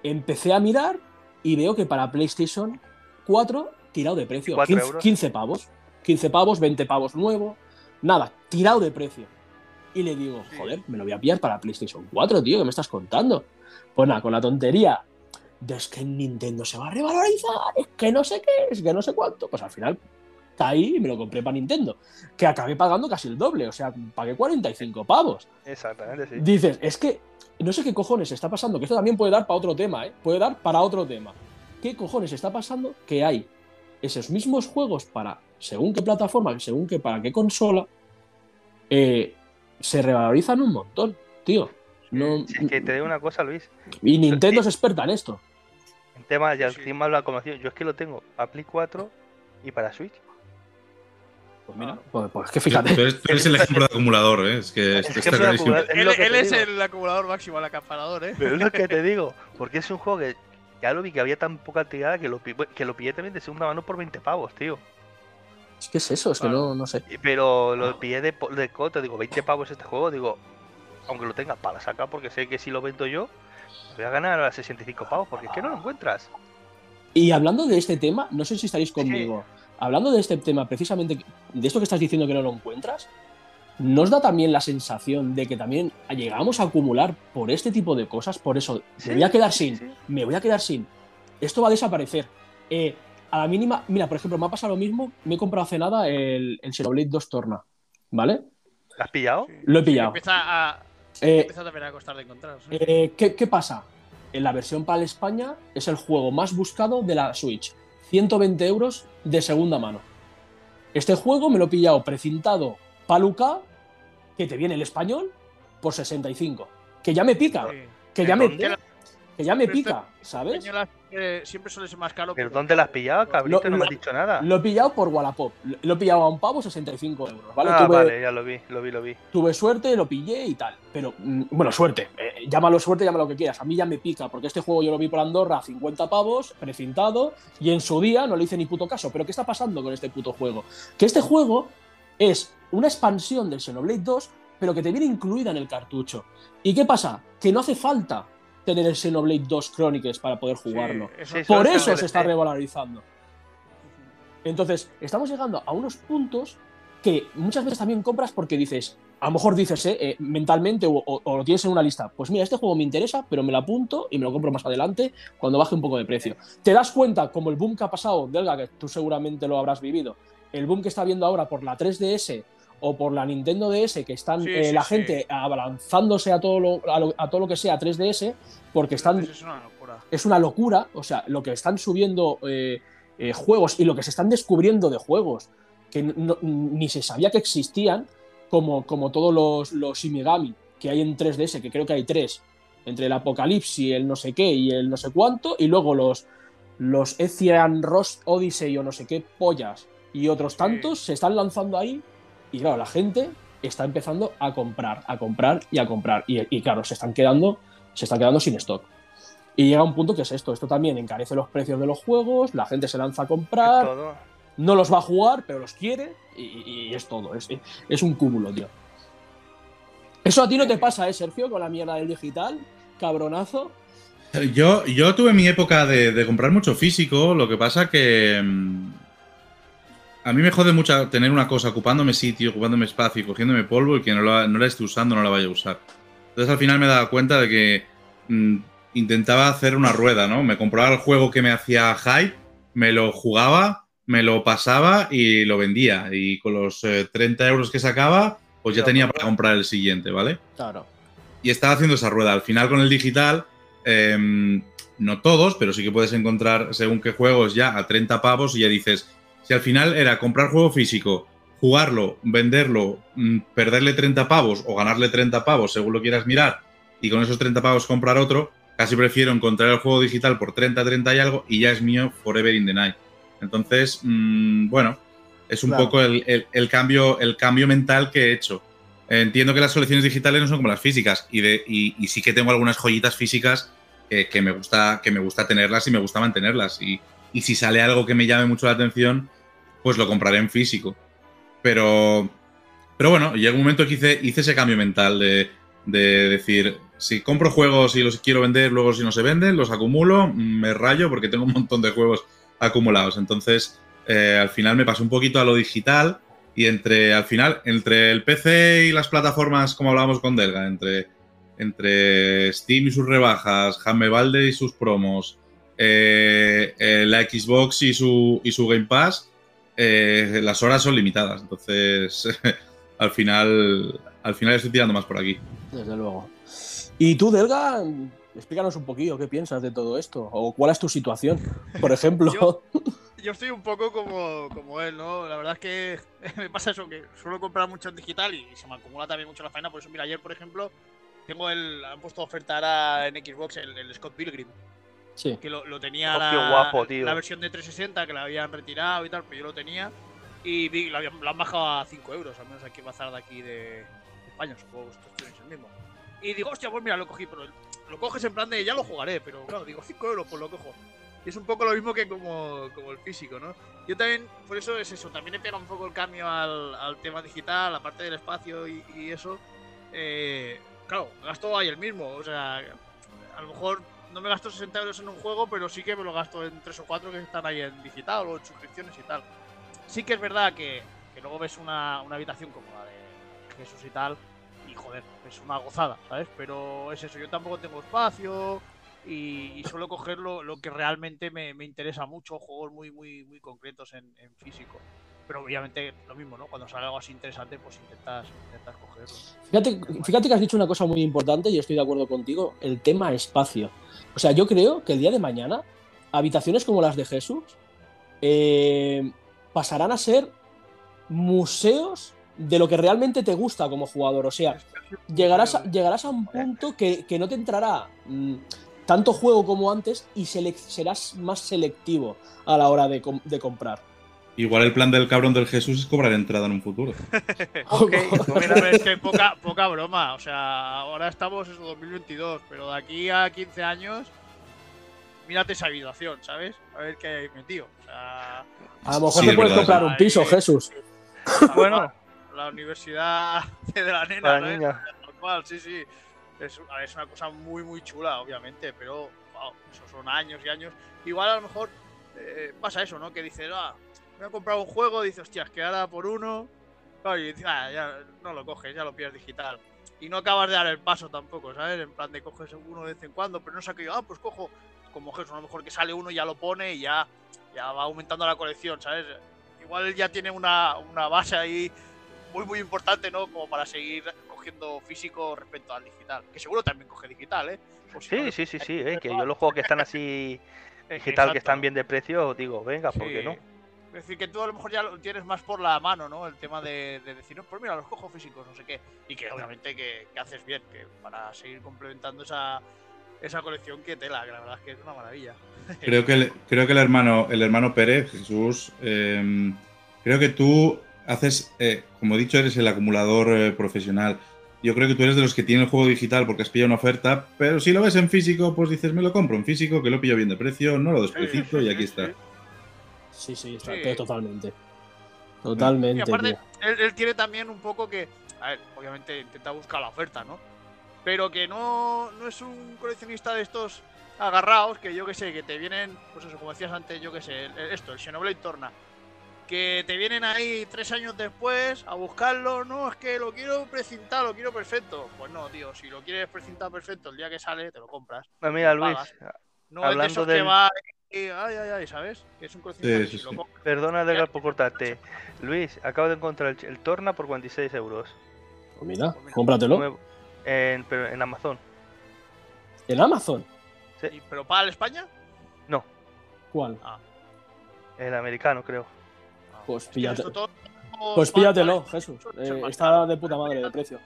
Empecé a mirar y veo que para PlayStation 4, tirado de precio. 4 15, euros. 15 pavos. 15 pavos, 20 pavos nuevo. Nada, tirado de precio. Y le digo, joder, me lo voy a pillar para PlayStation 4, tío, ¿qué me estás contando? Pues nada, con la tontería de es que Nintendo se va a revalorizar, es que no sé qué, es que no sé cuánto. Pues al final caí y me lo compré para Nintendo. Que acabé pagando casi el doble, o sea, pagué 45 pavos. Exactamente, sí. Dices, es que no sé qué cojones está pasando, que esto también puede dar para otro tema, ¿eh? Puede dar para otro tema. ¿Qué cojones está pasando? Que hay esos mismos juegos para según qué plataforma, según qué para qué consola, eh, se revalorizan un montón, tío. No, Si es que te digo una cosa, Luis. y Nintendo es experta en esto. En tema, ya Sí. encima habla como yo es que lo tengo para Play 4 y para Switch. Pues mira, pues, pues que Tú fíjate. eres, tú eres el ejemplo de acumulador, ¿eh? Es que Es está clarísimo. es Él, lo es el acumulador máximo, el acaparador, ¿eh? Pero es lo que te <laughs> digo, porque es un juego que ya lo vi que había tan poca tirada que lo, que lo pillé también de segunda mano por 20 pavos, tío. Es que es eso, es que no, no sé. Pero lo pillé de, de cote, digo, 20 pavos este juego, digo, aunque lo tenga para sacar, porque sé que si lo vendo yo, voy a ganar a 65 pavos, porque es que no lo encuentras. Y hablando de este tema, no sé si estaréis conmigo. Hablando de este tema, precisamente de esto que estás diciendo que no lo encuentras, ¿nos da también la sensación de que también llegamos a acumular por este tipo de cosas? Por eso, Sí, me voy a quedar sin, sí. me voy a quedar sin. Esto va a desaparecer. Eh, a la mínima, mira, por ejemplo, me ha pasado lo mismo, me he comprado hace nada el, el Xenoblade 2 Torna, ¿vale? ¿Lo has pillado? Lo he Sí, pillado. Empieza a, Eh, empieza también a costar de encontrar. sí. eh, ¿qué, qué pasa? En la versión para el España es el juego más buscado de la Switch. 120 euros de segunda mano. Este juego me lo he pillado precintado Paluca, que te viene el español, por 65. Que ya me pica. Sí. Que ¿En ya me, dónde? Que ya me pica, ¿sabes? Siempre suele ser más caro. ¿Pero dónde la has pillado, cabrito? Lo- no me has dicho nada. Lo he pillado por Wallapop. Lo he pillado a un pavo 65 euros, ¿vale? ah, tuve, vale, ya lo vi, lo vi, lo vi. tuve suerte, lo pillé y tal. Pero, mm, bueno, suerte. eh, llámalo suerte, llámalo lo que quieras. A mí ya me pica, porque este juego yo lo vi por Andorra a 50 pavos, precintado, y en su día no le hice ni puto caso. Pero ¿qué está pasando con este puto juego? Que este juego es una expansión del Xenoblade 2, pero que te viene incluida en el cartucho. ¿Y qué pasa? Que no hace falta tener el Xenoblade 2 Chronicles para poder Sí, jugarlo. eso- Por eso se está revalorizando. Entonces, estamos llegando a unos puntos que muchas veces también compras porque dices, a lo mejor dices eh, eh, mentalmente o, o- o lo tienes en una lista, pues mira, este juego me interesa, pero me lo apunto y me lo compro más adelante cuando baje un poco de precio. Te das cuenta, como el boom que ha pasado, Delga, que tú seguramente lo habrás vivido, el boom que está viendo ahora por la 3DS o por la Nintendo DS, que están Sí, eh, sí, la sí. gente abalanzándose a todo, lo, a, lo- a todo lo que sea 3DS, porque están Es una locura. es una locura. O sea, lo que están subiendo eh, eh, juegos y lo que se están descubriendo de juegos que no- ni se sabía que existían, como, como todos los, los Shimigami que hay en 3DS, que creo que hay tres, entre el Apocalipsis, el no sé qué y el no sé cuánto, y luego los, los Etian Rost Odyssey o no sé qué pollas y otros tantos se están lanzando ahí, y claro, la gente está empezando a comprar, a comprar y a comprar, y, y claro, se están quedando, se están quedando sin stock. Y llega un punto que es esto. Esto también encarece los precios de los juegos, la gente se lanza a comprar, todo. no los va a jugar, pero los quiere y, y es todo. Es, es un cúmulo, tío. Eso a ti no te pasa, ¿eh, Sergio? Con la mierda del digital, cabronazo. Yo, yo tuve mi época de, de comprar mucho físico, lo que pasa que mm, a mí me jode mucho tener una cosa ocupándome sitio, ocupándome espacio y cogiéndome polvo y que no la, no la esté usando, no la vaya a usar. Entonces al final me daba cuenta de que mm, intentaba hacer una rueda, ¿no? Me compraba el juego que me hacía hype, me lo jugaba, me lo pasaba y lo vendía. Y con los eh, 30 euros que sacaba, pues ya tenía para comprar el siguiente, ¿vale? Claro. y estaba haciendo esa rueda. Al final con el digital, eh, no todos, pero sí que puedes encontrar según qué juegos ya a 30 pavos y ya dices, si al final era comprar juego físico, jugarlo, venderlo, mm, perderle 30 pavos o ganarle 30 pavos según lo quieras mirar y con esos 30 pavos comprar otro, casi prefiero encontrar el juego digital por 30, 30 y algo y ya es mío forever in the night. Entonces, mm, bueno, es un Claro. poco el, el- el cambio, el cambio mental que he hecho. Entiendo que las colecciones digitales no son como las físicas y, de, y, y sí que tengo algunas joyitas físicas que, que me, gusta, que me gusta tenerlas y me gusta mantenerlas. Y, y si sale algo que me llame mucho la atención, pues lo compraré en físico. Pero, pero bueno, llega un momento que hice, hice ese cambio mental de, de decir, si compro juegos y los quiero vender, luego si no se venden, los acumulo, me rayo porque tengo un montón de juegos acumulados. Entonces, eh, al final me pasé un poquito a lo digital y entre, al final, entre el PC y las plataformas, como hablábamos con Delga, entre, entre Steam y sus rebajas, Jaime Valde y sus promos, eh, eh, la Xbox y su, y su Game Pass, eh, las horas son limitadas. Entonces, <laughs> al final, al final estoy tirando más por aquí. Desde luego. Y tú, Delga, explícanos un poquillo qué piensas de todo esto. O cuál es tu situación, por <laughs> ejemplo. Yo- Yo estoy un poco como, como él, ¿no? La verdad es que <laughs> me pasa eso, que suelo comprar mucho en digital y se me acumula también mucho la faena. Por eso, mira, ayer, por ejemplo, tengo el. Han puesto a ofertar ahora en Xbox el, el Scott Pilgrim, Sí. que lo, lo tenía la, guapo, la versión de 360 que la habían retirado y tal, pero yo lo tenía. Y vi, lo, habían, lo han bajado a 5 euros, al menos aquí en Bazar de aquí de, de España, supongo que esto es el mismo. Y digo, hostia, pues mira, lo cogí, pero lo coges en plan de ya lo jugaré, pero claro, digo, 5 euros, pues lo cojo. Y es un poco lo mismo que como, como el físico, ¿no? Yo también, por eso es eso, también he pegado un poco el cambio al, al tema digital, aparte del espacio y, y eso. Eh, claro, gasto ahí el mismo, o sea, a lo mejor no me gasto 60 euros en un juego, pero sí que me lo gasto en 3 o 4 que están ahí en digital o en suscripciones y tal. Sí que es verdad que, que luego ves una, una habitación como la de Jesús y tal, y joder, es una gozada, ¿sabes? Pero es eso, yo tampoco tengo espacio y, y suelo coger lo, lo que realmente me, me interesa mucho, juegos muy, muy, muy concretos en, en físico. Pero obviamente lo mismo, ¿no? Cuando sale algo así interesante, pues intentas, intentas cogerlo. Fíjate, fíjate que has dicho una cosa muy importante y estoy de acuerdo contigo, el tema espacio. O sea, yo creo que el día de mañana, habitaciones como las de Jesús eh, pasarán a ser museos de lo que realmente te gusta como jugador. O sea, llegarás a, llegarás a un punto que, que no te entrará. mm, tanto juego como antes y serás más selectivo a la hora de, com- de comprar. Igual el plan del cabrón del Jesús es cobrar entrada en un futuro. <laughs> Ok, <laughs> pues mira, es que poca, poca broma. O sea, ahora estamos en 2022, pero de aquí a 15 años, mírate esa habitación, ¿sabes? A ver qué hay metido. O sea, A lo mejor Sí, te es puedes verdad, comprar sí. un piso, Jesús. bueno, <laughs> la universidad de la nena, ¿sabes? niña. Tal cual, sí, sí. Es, a ver, es una cosa muy, muy chula, obviamente, pero wow, eso son años y años. Igual a lo mejor eh, pasa eso, ¿no? Que dices, ah, me he comprado un juego, dices, hostias, que ahora por uno. Claro, y dices, ah, ya no lo coges, ya lo pillas digital. Y no acabas de dar el paso tampoco, ¿sabes? En plan de coges uno de vez en cuando, pero no sé qué, ah, pues cojo como Jesús, a lo mejor que sale uno y ya lo pone y ya, ya va aumentando la colección, ¿sabes? Igual él ya tiene una, una base ahí muy, muy importante, ¿no? Como para seguir cogiendo físico respecto al digital. Que seguro también coge digital, ¿eh? Sí, sí, sí, sí, eh, que yo los juegos que están así <laughs> digital, que están bien de precio, digo, venga, ¿por qué Sí. no? Es decir, que tú a lo mejor ya lo tienes más por la mano, ¿no? El tema de, de decir, no, pues mira, los cojo físicos, no sé qué. Y que obviamente que, que haces bien, que para seguir complementando esa, esa colección que tela, que la verdad es que es una maravilla. <laughs> Creo que el, creo que el hermano, el hermano Pérez, Jesús, eh, creo que tú haces, eh, como he dicho, eres el acumulador eh, profesional. Yo creo que tú eres de los que tiene el juego digital porque has pillado una oferta, pero si lo ves en físico, pues dices, me lo compro en físico, que lo pillo bien de precio, no lo desprecito y aquí está. Sí, sí, está, Sí. pero totalmente. Totalmente. Y aparte, él, él tiene también un poco que, a ver, obviamente intenta buscar la oferta, ¿no? Pero que no, no es un coleccionista de estos agarrados que yo que sé, que te vienen, pues eso, como decías antes, yo que sé, el- esto, el Xenoblade Torna. Que te vienen ahí tres años después a buscarlo, no, es que lo quiero precintado, lo quiero perfecto. Pues no, tío, si lo quieres precintado perfecto el día que sale, te lo compras. Pues mira, Luis, pagas. No es de Hablando esos que va y, ay, ay, ay, ¿sabes? Que es un coleccionista Sí, sí, sí. perdona Edgar por cortarte. Luis, acabo de encontrar el, el Torna por 46 euros. Pues mira, Pues mira, cómpratelo. En, pero en Amazon. ¿En Amazon? y- ¿Pero para España? No, ¿Cuál? el americano, creo. Pues Es que píllate- Pues píllatelo, Jesús. es Eh, está de puta madre de precio.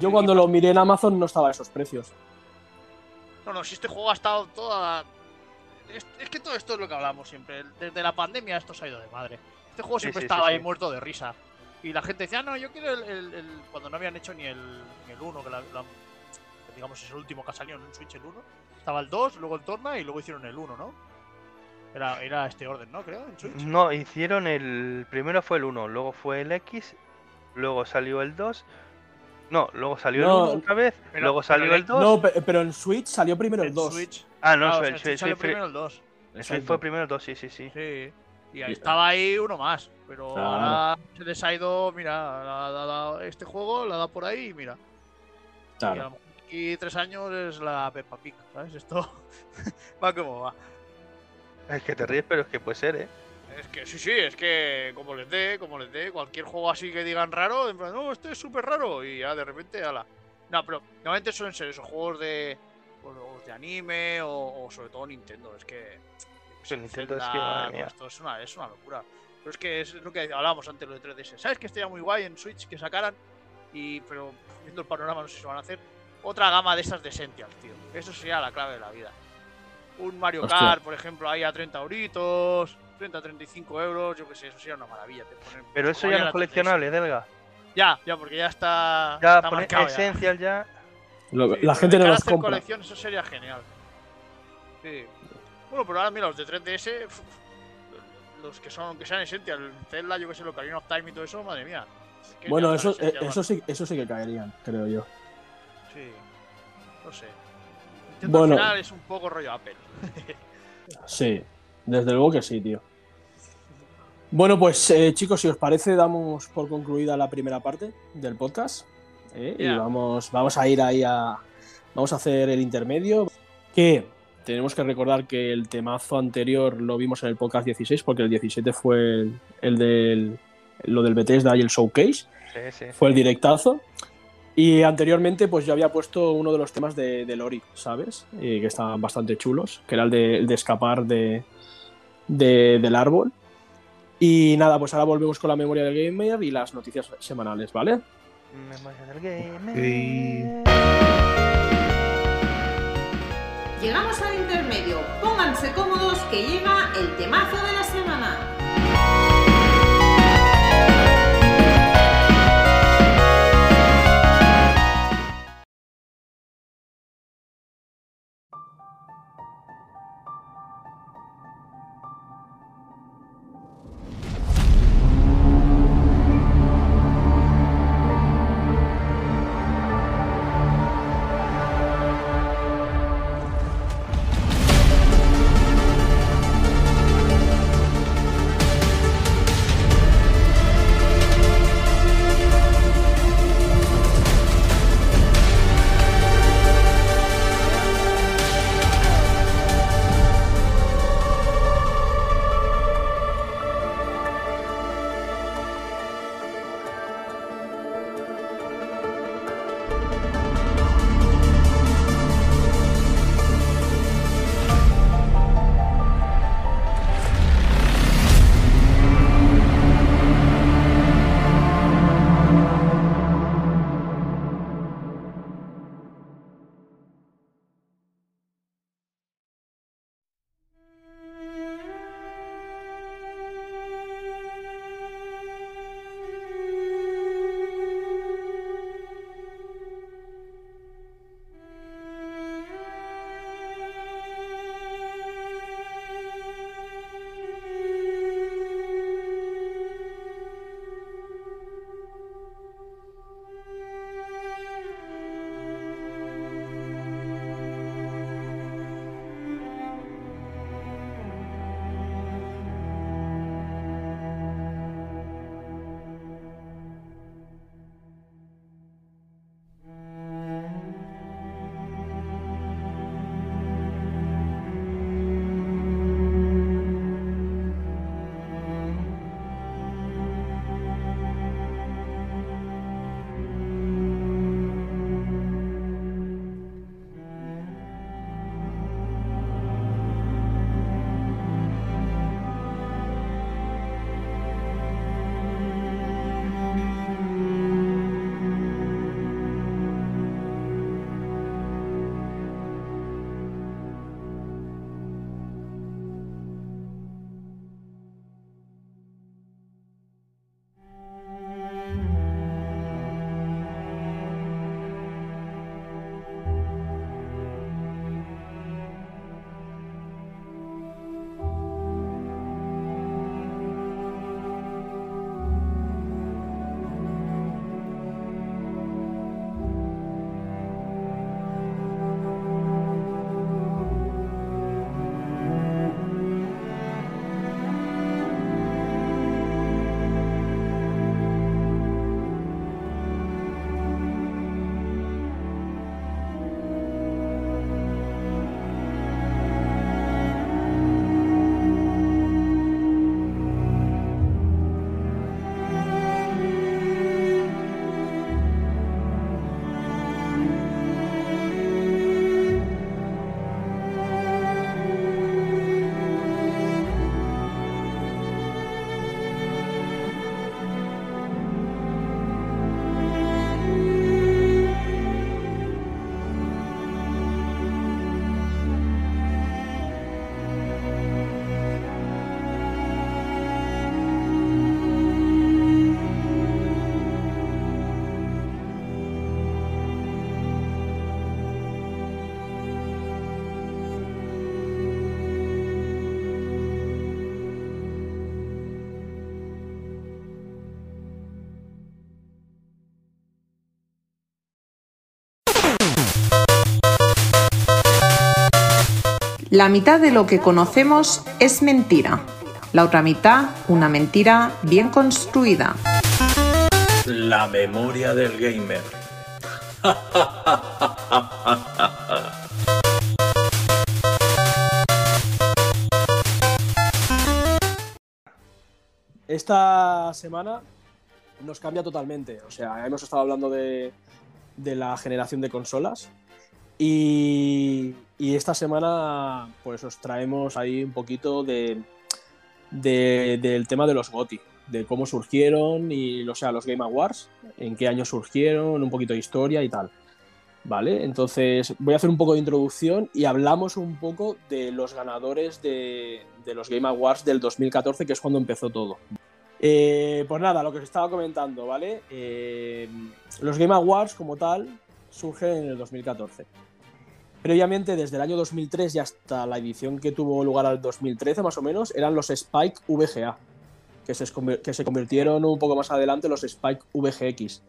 Yo cuando lo miré en Amazon no estaba a esos precios. No, no, si este juego ha estado toda. Es, es que todo esto es lo que hablamos siempre. Desde la pandemia esto se ha ido de madre. Este juego Sí, siempre sí, estaba sí, ahí muerto de risa. Y la gente decía, no, yo quiero el. el- el-". Cuando no habían hecho ni el, ni el 1, que, la- digamos es el último que ha salido en Switch, el 1. Estaba el 2, luego el Torna y luego hicieron el 1, ¿no? Era, era este orden, ¿no? Creo, en Switch. No, hicieron el. Primero fue el 1, luego fue el X, luego salió el 2. No, luego salió No, el 1 otra vez, pero- luego salió el- el 2. No, pe- pero en Switch salió primero el En 2. Switch. ah, no, Claro, o fue- sea, en sí, Switch salió fue- primero el 2. sí, Exacto. fue primero el 2, sí, sí, sí. Sí. Y ahí Y- estaba ahí uno más. Pero Claro. ahora se les ha ido, mira, la- la- la- este juego la da por ahí y mira. Y a lo Claro. mejor aquí tres años es la Peppa Pig, ¿sabes? Esto <laughs> va como va. Es que te ríes, pero es que puede ser, ¿eh? Es que sí, sí, es que como les dé, como les dé, cualquier juego así que digan raro, en plan, no, esto es súper raro, y ya de repente, ala. No, pero normalmente suelen ser esos juegos de, pues, de anime o, o sobre todo Nintendo, es que. sé, Nintendo es que, esto es una, es una locura. Pero es que es lo que hablábamos antes lo de 3DS. ¿Sabes que estaría muy guay en Switch que sacaran? Y, pero viendo el panorama, no sé si van a hacer otra gama de esas de Essentials, tío. Eso sería la clave de la vida. Un Mario Hostia. Kart, por ejemplo, ahí a 30 euritos, 30, 35 euros, yo qué sé, eso sería una maravilla. te ponen- Pero eso ya no es la 3DS. coleccionable, Delga. Ya, ya, porque ya está, Ya está pone marcado ya. Essential ya. Lo- Sí, la gente no los compra. colección, eso sería genial. Sí. Bueno, pero ahora mira, los de 3DS, uf, los que son, que sean Essential, el Zelda, yo que sé, lo Ocarina of Time y todo eso, madre mía. Es que Bueno, eso, eh, eso, sí, eso sí que caerían, creo yo. Sí. No sé. Nintendo Bueno. al final es un poco rollo Apple. Sí, desde luego que sí, tío. Bueno, pues eh, chicos, si os parece, damos por concluida la primera parte del podcast. ¿eh? Y vamos, vamos a ir ahí a. Vamos a hacer el intermedio. Que tenemos que recordar que el temazo anterior lo vimos en el podcast 16, porque el 17 fue el, el del. Lo del Bethesda y el Showcase. Sí, sí. Fue el directazo. Y anteriormente, pues yo había puesto uno de los temas de, de Lori, ¿sabes? Y que estaban bastante chulos, que era el de, el de escapar de, del árbol. Y nada, pues ahora volvemos con la memoria del Game y las noticias semanales, ¿vale? Memoria del Game okay. Llegamos al intermedio. Pónganse cómodos que llega el temazo de la semana. La mitad de lo que conocemos es mentira. La otra mitad, una mentira bien construida. La memoria del gamer. Esta semana nos cambia totalmente. O sea, hemos estado hablando de, de la generación de consolas. Y, y esta semana, pues os traemos ahí un poquito de, de- del tema de los GOTY, de cómo surgieron y o sea, los Game Awards, en qué año surgieron, un poquito de historia y tal. ¿Vale? Entonces voy a hacer un poco de introducción y hablamos un poco de los ganadores de, de los Game Awards del 2014, que es cuando empezó todo. Eh, pues nada, lo que os estaba comentando, ¿vale? Eh, los Game Awards como tal surgen en el 2014. Previamente, desde el año 2003 y hasta la edición que tuvo lugar al 2013 más o menos, eran los Spike VGA, que se, que se convirtieron un poco más adelante en los Spike VGX.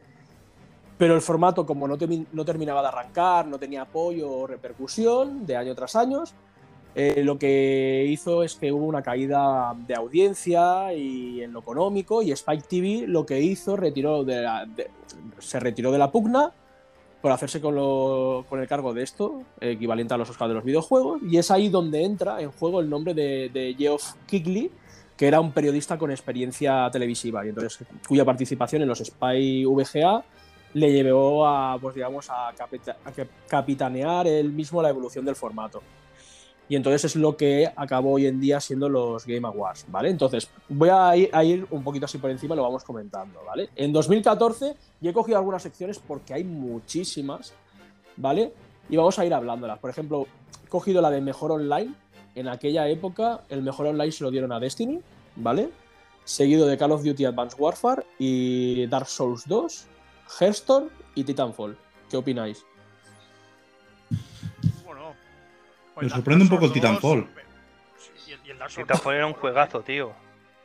Pero el formato, como no terminaba de arrancar, no tenía apoyo o repercusión de año tras año, eh, lo que hizo es que hubo una caída de audiencia y en lo económico y Spike TV lo que hizo retiró de la- de- se retiró de la pugna por hacerse con, lo- con el cargo de esto, equivalente a los Oscars de los videojuegos, y es ahí donde entra en juego el nombre de, Geoff Keighley, que era un periodista con experiencia televisiva, y entonces cuya participación en los Spy VGA le llevó a, pues digamos, a, capita- a capitanear él mismo la evolución del formato. Y entonces es lo que acabó hoy en día siendo los Game Awards, ¿vale? Entonces, voy a ir, un poquito así por encima lo vamos comentando, ¿vale? En 2014, y he cogido algunas secciones porque hay muchísimas, ¿vale? Y vamos a ir hablándolas. Por ejemplo, he cogido la de Mejor Online. En aquella época, el Mejor Online se lo dieron a Destiny, ¿vale? Seguido de Call of Duty Advanced Warfare y Dark Souls 2, Hearthstone y Titanfall. ¿Qué opináis? Me Dark sorprende un poco el Souls 2, Titanfall. sí, y el, Dark Souls Titanfall era un 2, juegazo, tío.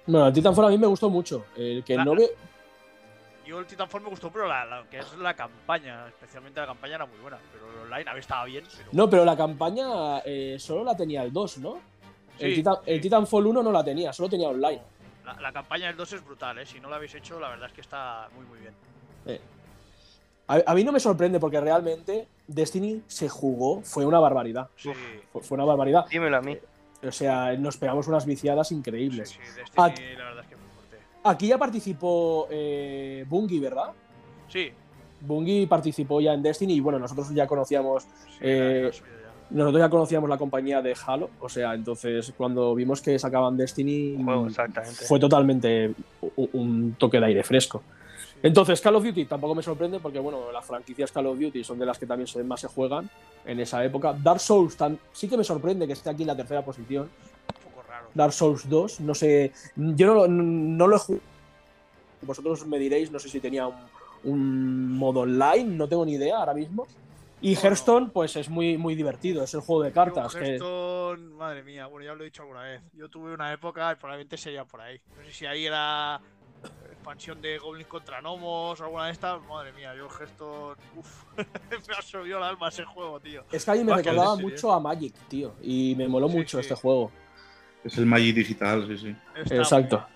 Bueno, el Titanfall a mí me gustó mucho. El que La- no ve... Yo el Titanfall me gustó, pero la, la- que es la campaña, especialmente la campaña era muy buena. Pero el online a ver estaba bien. Pero... No, pero la campaña eh, solo la tenía el 2, ¿no? el, Sí. Titanfall 1 no la tenía, solo tenía online. La, la campaña del 2 es brutal, ¿eh? Si no la habéis hecho, la verdad es que está muy, muy bien. Eh. A, a mí no me sorprende porque realmente Destiny se jugó, fue una barbaridad. Sí, Fue, fue una barbaridad. Dímelo a mí. O sea, nos pegamos unas viciadas sí, increíbles. sí, Destiny, Ah. la verdad es que es muy fuerte. Aquí ya participó eh, Bungie, ¿verdad? Sí, Bungie participó ya en Destiny y bueno, nosotros ya conocíamos sí, Eh, nosotros ya conocíamos la compañía de Halo, o sea, entonces cuando vimos que sacaban Destiny Juego, exactamente. fue totalmente un toque de aire fresco. Entonces, Call of Duty tampoco me sorprende porque, bueno, las franquicias Call of Duty son de las que también más se juegan en esa época. Dark Souls tan- sí que me sorprende que esté aquí en la tercera posición. Un poco raro. Dark Souls 2, no sé, yo no, lo- no lo he jugado. Vosotros me diréis, no sé si tenía un, un modo online, no tengo ni idea ahora mismo. Y. Hearthstone, pues es muy, muy divertido, es el juego de cartas. Que- Hearthstone, madre mía, bueno, ya lo he dicho alguna vez. Yo tuve una época y probablemente sería por ahí. No sé si ahí era expansión de Goblins contra Gnomos o alguna de estas. Madre mía, yo Hearthstone. Uff, <laughs> me absorbió el alma ese juego, tío. Es que a mí me el recordaba serie. mucho a Magic, tío. Y me moló Sí, mucho sí. este juego. Es el Magic digital, sí, sí. Está muy Exacto.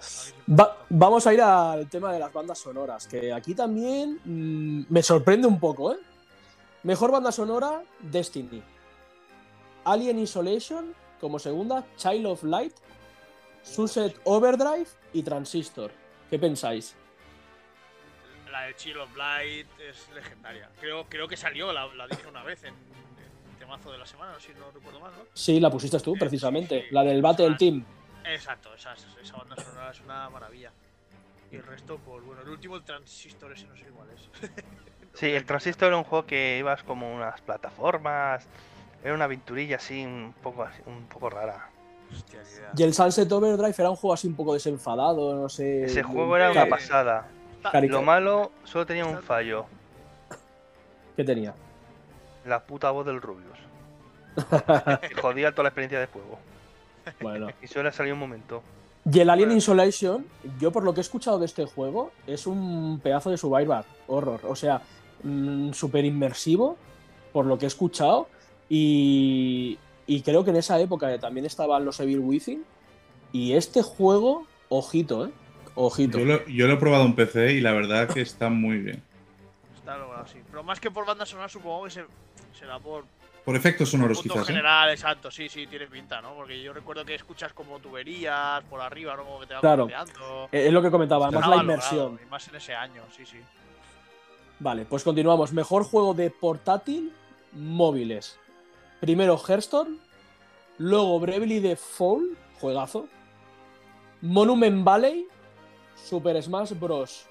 sí, Va- vamos a ir al tema de las bandas sonoras, que aquí también mm, me sorprende un poco, ¿eh? Mejor banda sonora, Destiny. Alien Isolation, como segunda, Child of Light, Sunset Overdrive y Transistor. ¿Qué pensáis? La de Chill of Light es legendaria. Creo, creo que salió, la, la dije una vez en, en temazo de la semana, si no recuerdo mal, ¿no? Sí, la pusiste tú, Eh, precisamente. sí, sí. La del Battle Esas- Team. Exacto, esa, esa banda sonora es una maravilla. Y el resto, pues bueno, el último, el transistor, ese no sé igual es. <laughs> Sí, el Transistor era un juego que ibas como unas plataformas. Era una aventurilla así, un poco, así, un poco rara. Hostia. Y el Sunset Overdrive era un juego así un poco desenfadado, no sé. Ese juego era una pasada. Lo malo solo tenía un fallo. ¿Qué tenía? La puta voz del Rubius. <laughs> Jodía toda la experiencia de juego. Bueno. Y solo ha salido un momento. Y el Alien Bueno. Insolation, yo por lo que he escuchado de este juego, es un pedazo de survival horror. O sea, súper inmersivo, por lo que he escuchado. Y, y creo que en esa época también estaban los Evil Within. Y este juego, ojito, ¿eh? Ojito. Yo lo, yo lo he probado en PC y la verdad que está muy bien. Está logrado, sí. Pero más que por banda sonora, supongo que se, será por Por efectos sonoros, punto quizás. ¿eh? general, exacto. Sí, sí, tiene pinta, ¿no? Porque yo recuerdo que escuchas como tuberías por arriba, ¿no? Como que te va Claro. Eh, Es lo que comentaba, además Estaba la logrado, inmersión. Y más en ese año, sí, sí. Vale, pues continuamos. Mejor juego de portátil, móviles. Primero Hearthstone, luego Bravely Default, juegazo. Monument Valley, Super Smash Bros.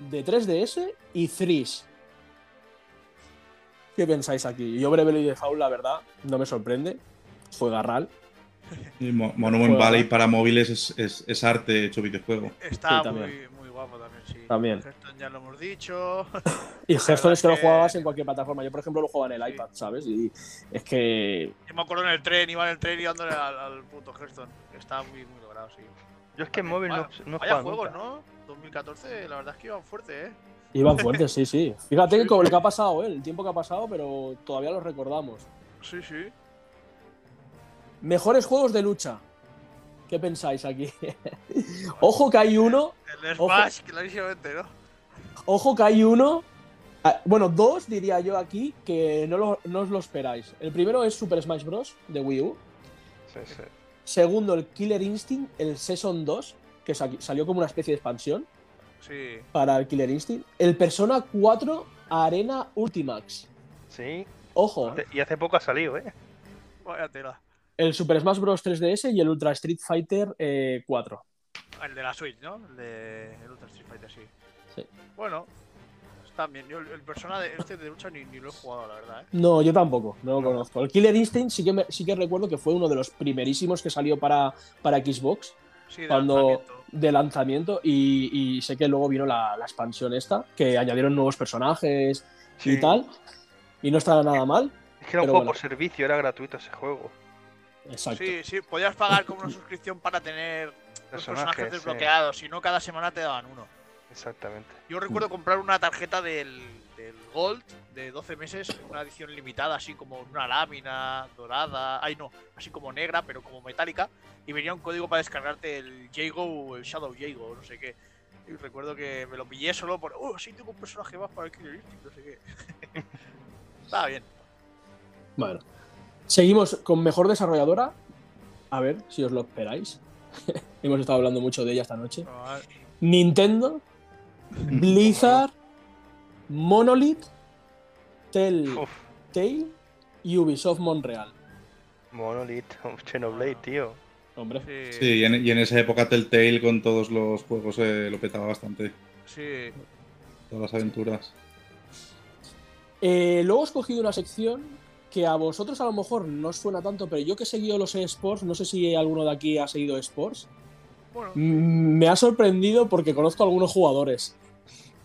de 3DS y Threes. ¿Qué pensáis aquí? Yo Bravely Default, la verdad, no me sorprende. Y Mo- Monument Juega. Valley para móviles es, es- es arte hecho videojuego. Está Sí, muy, muy sí. También. Hearthstone ya lo hemos dicho. <laughs> Y Hearthstone es que lo jugabas en cualquier plataforma. Yo, por ejemplo, lo jugaba en el Sí. iPad, ¿sabes? Y es que Yo me acuerdo en el tren, iba en el tren y dándole al, al puto Hearthstone. que Estaba muy, muy logrado, sí. Yo es que en móvil no, Vaya- no he Vaya juegos, nunca. ¿no? 2014, la verdad es que iban fuerte, ¿eh? iban fuertes, sí, sí. Fíjate Sí, que con lo que ha pasado, ¿eh? El tiempo que ha pasado, pero todavía lo recordamos. Sí, sí. Mejores juegos de lucha. ¿Qué pensáis aquí? <laughs> Ojo que hay uno El Ojo. Smash, clarísimamente, ¿no? Ojo que hay uno. ah, Bueno, dos diría yo aquí que no, lo- no os lo esperáis. El primero es Super Smash Bros. de Wii U. Sí, sí. Segundo, el Killer Instinct, el Season 2, que sa- salió como una especie de expansión Sí. para el Killer Instinct. El Persona 4 Arena Ultimax. Sí. Ojo, Hace- Y hace poco ha salido, ¿eh? Vaya tela. El Super Smash Bros. 3DS y el Ultra Street Fighter eh, 4. El de la Switch, ¿no? El de el Ultra Street Fighter, sí. Sí. Bueno, está bien. Yo el, el persona de este de lucha ni, ni lo he jugado, la verdad, ¿eh? No, yo tampoco, no lo conozco. El Killer Instinct sí que, me- sí que recuerdo que fue uno de los primerísimos que salió para, para Xbox. Sí, de cuando lanzamiento. de lanzamiento y, y sé que luego vino la, la expansión esta, que añadieron nuevos personajes y tal, y no estaba nada mal. Es que era un Pero juego bueno. por servicio, era gratuito ese juego. Exacto. Sí, sí, podías pagar como una suscripción para tener los personajes Personajes, sí. desbloqueados, si no cada semana te daban uno. Exactamente. Yo recuerdo comprar una tarjeta del, del Gold de 12 meses, una edición limitada, así como una lámina dorada, ay no, así como negra, pero como metálica, y venía un código para descargarte el Jago o el Shadow Jago, no sé qué. Y recuerdo que me lo pillé solo por, oh, sí, tengo un personaje más para el Killer Instinct, no sé qué. <laughs> Estaba bien. Bueno, seguimos con mejor desarrolladora. A ver si os lo esperáis. <laughs> Hemos estado hablando mucho de ella esta noche. Nintendo, Blizzard, Monolith, Telltale y Ubisoft Montreal. Monolith, <laughs> Xenoblade, tío. Hombre, Sí, Sí, y en, y en esa época Telltale con todos los juegos eh, lo petaba bastante. sí. Todas las aventuras. Eh, luego he escogido una sección que a vosotros a lo mejor no os suena tanto, pero yo que he seguido los eSports, no sé si alguno de aquí ha seguido eSports, Bueno, me ha sorprendido porque conozco a algunos jugadores.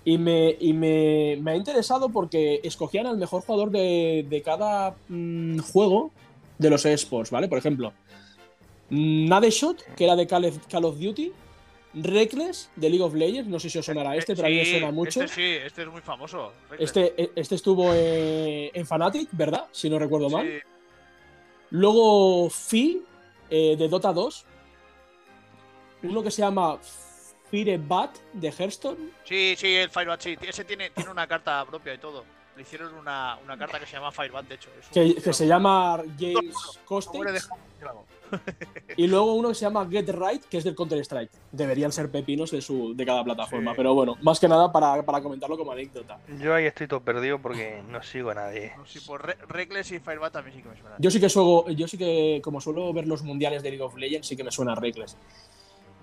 Y me, y me, me ha interesado porque escogían al mejor jugador de, de cada mm, juego de los eSports, ¿vale? Por ejemplo, Nadeshot, que era de Call of Duty, Reckless, de League of Legends, no sé si os sonará este, pero a mí me sí, suena mucho. Este sí, este es muy famoso. Este, este estuvo eh, en Fnatic, ¿verdad? Si no recuerdo mal. Sí, Luego Fi, eh, de Dota 2. Uno que se llama Firebat, de Hearthstone. Sí, sí, el Firebat, sí. Ese tiene, tiene una carta propia y todo. Le hicieron una, una carta que se llama Firebat, de hecho. Es un- Que, que se llama James Costex. Y luego uno que se llama Get Right, que es del Counter-Strike. Deberían ser pepinos de, su, de cada plataforma. Sí. Pero bueno, más que nada para, para comentarlo como anécdota. Yo ahí estoy todo perdido porque no sigo a nadie. No, sí, por Re- Reckless y Firebat también sí que me suenan. Yo sí que suelo, yo sí que, como suelo ver los mundiales de League of Legends, sí que me suena Reckless.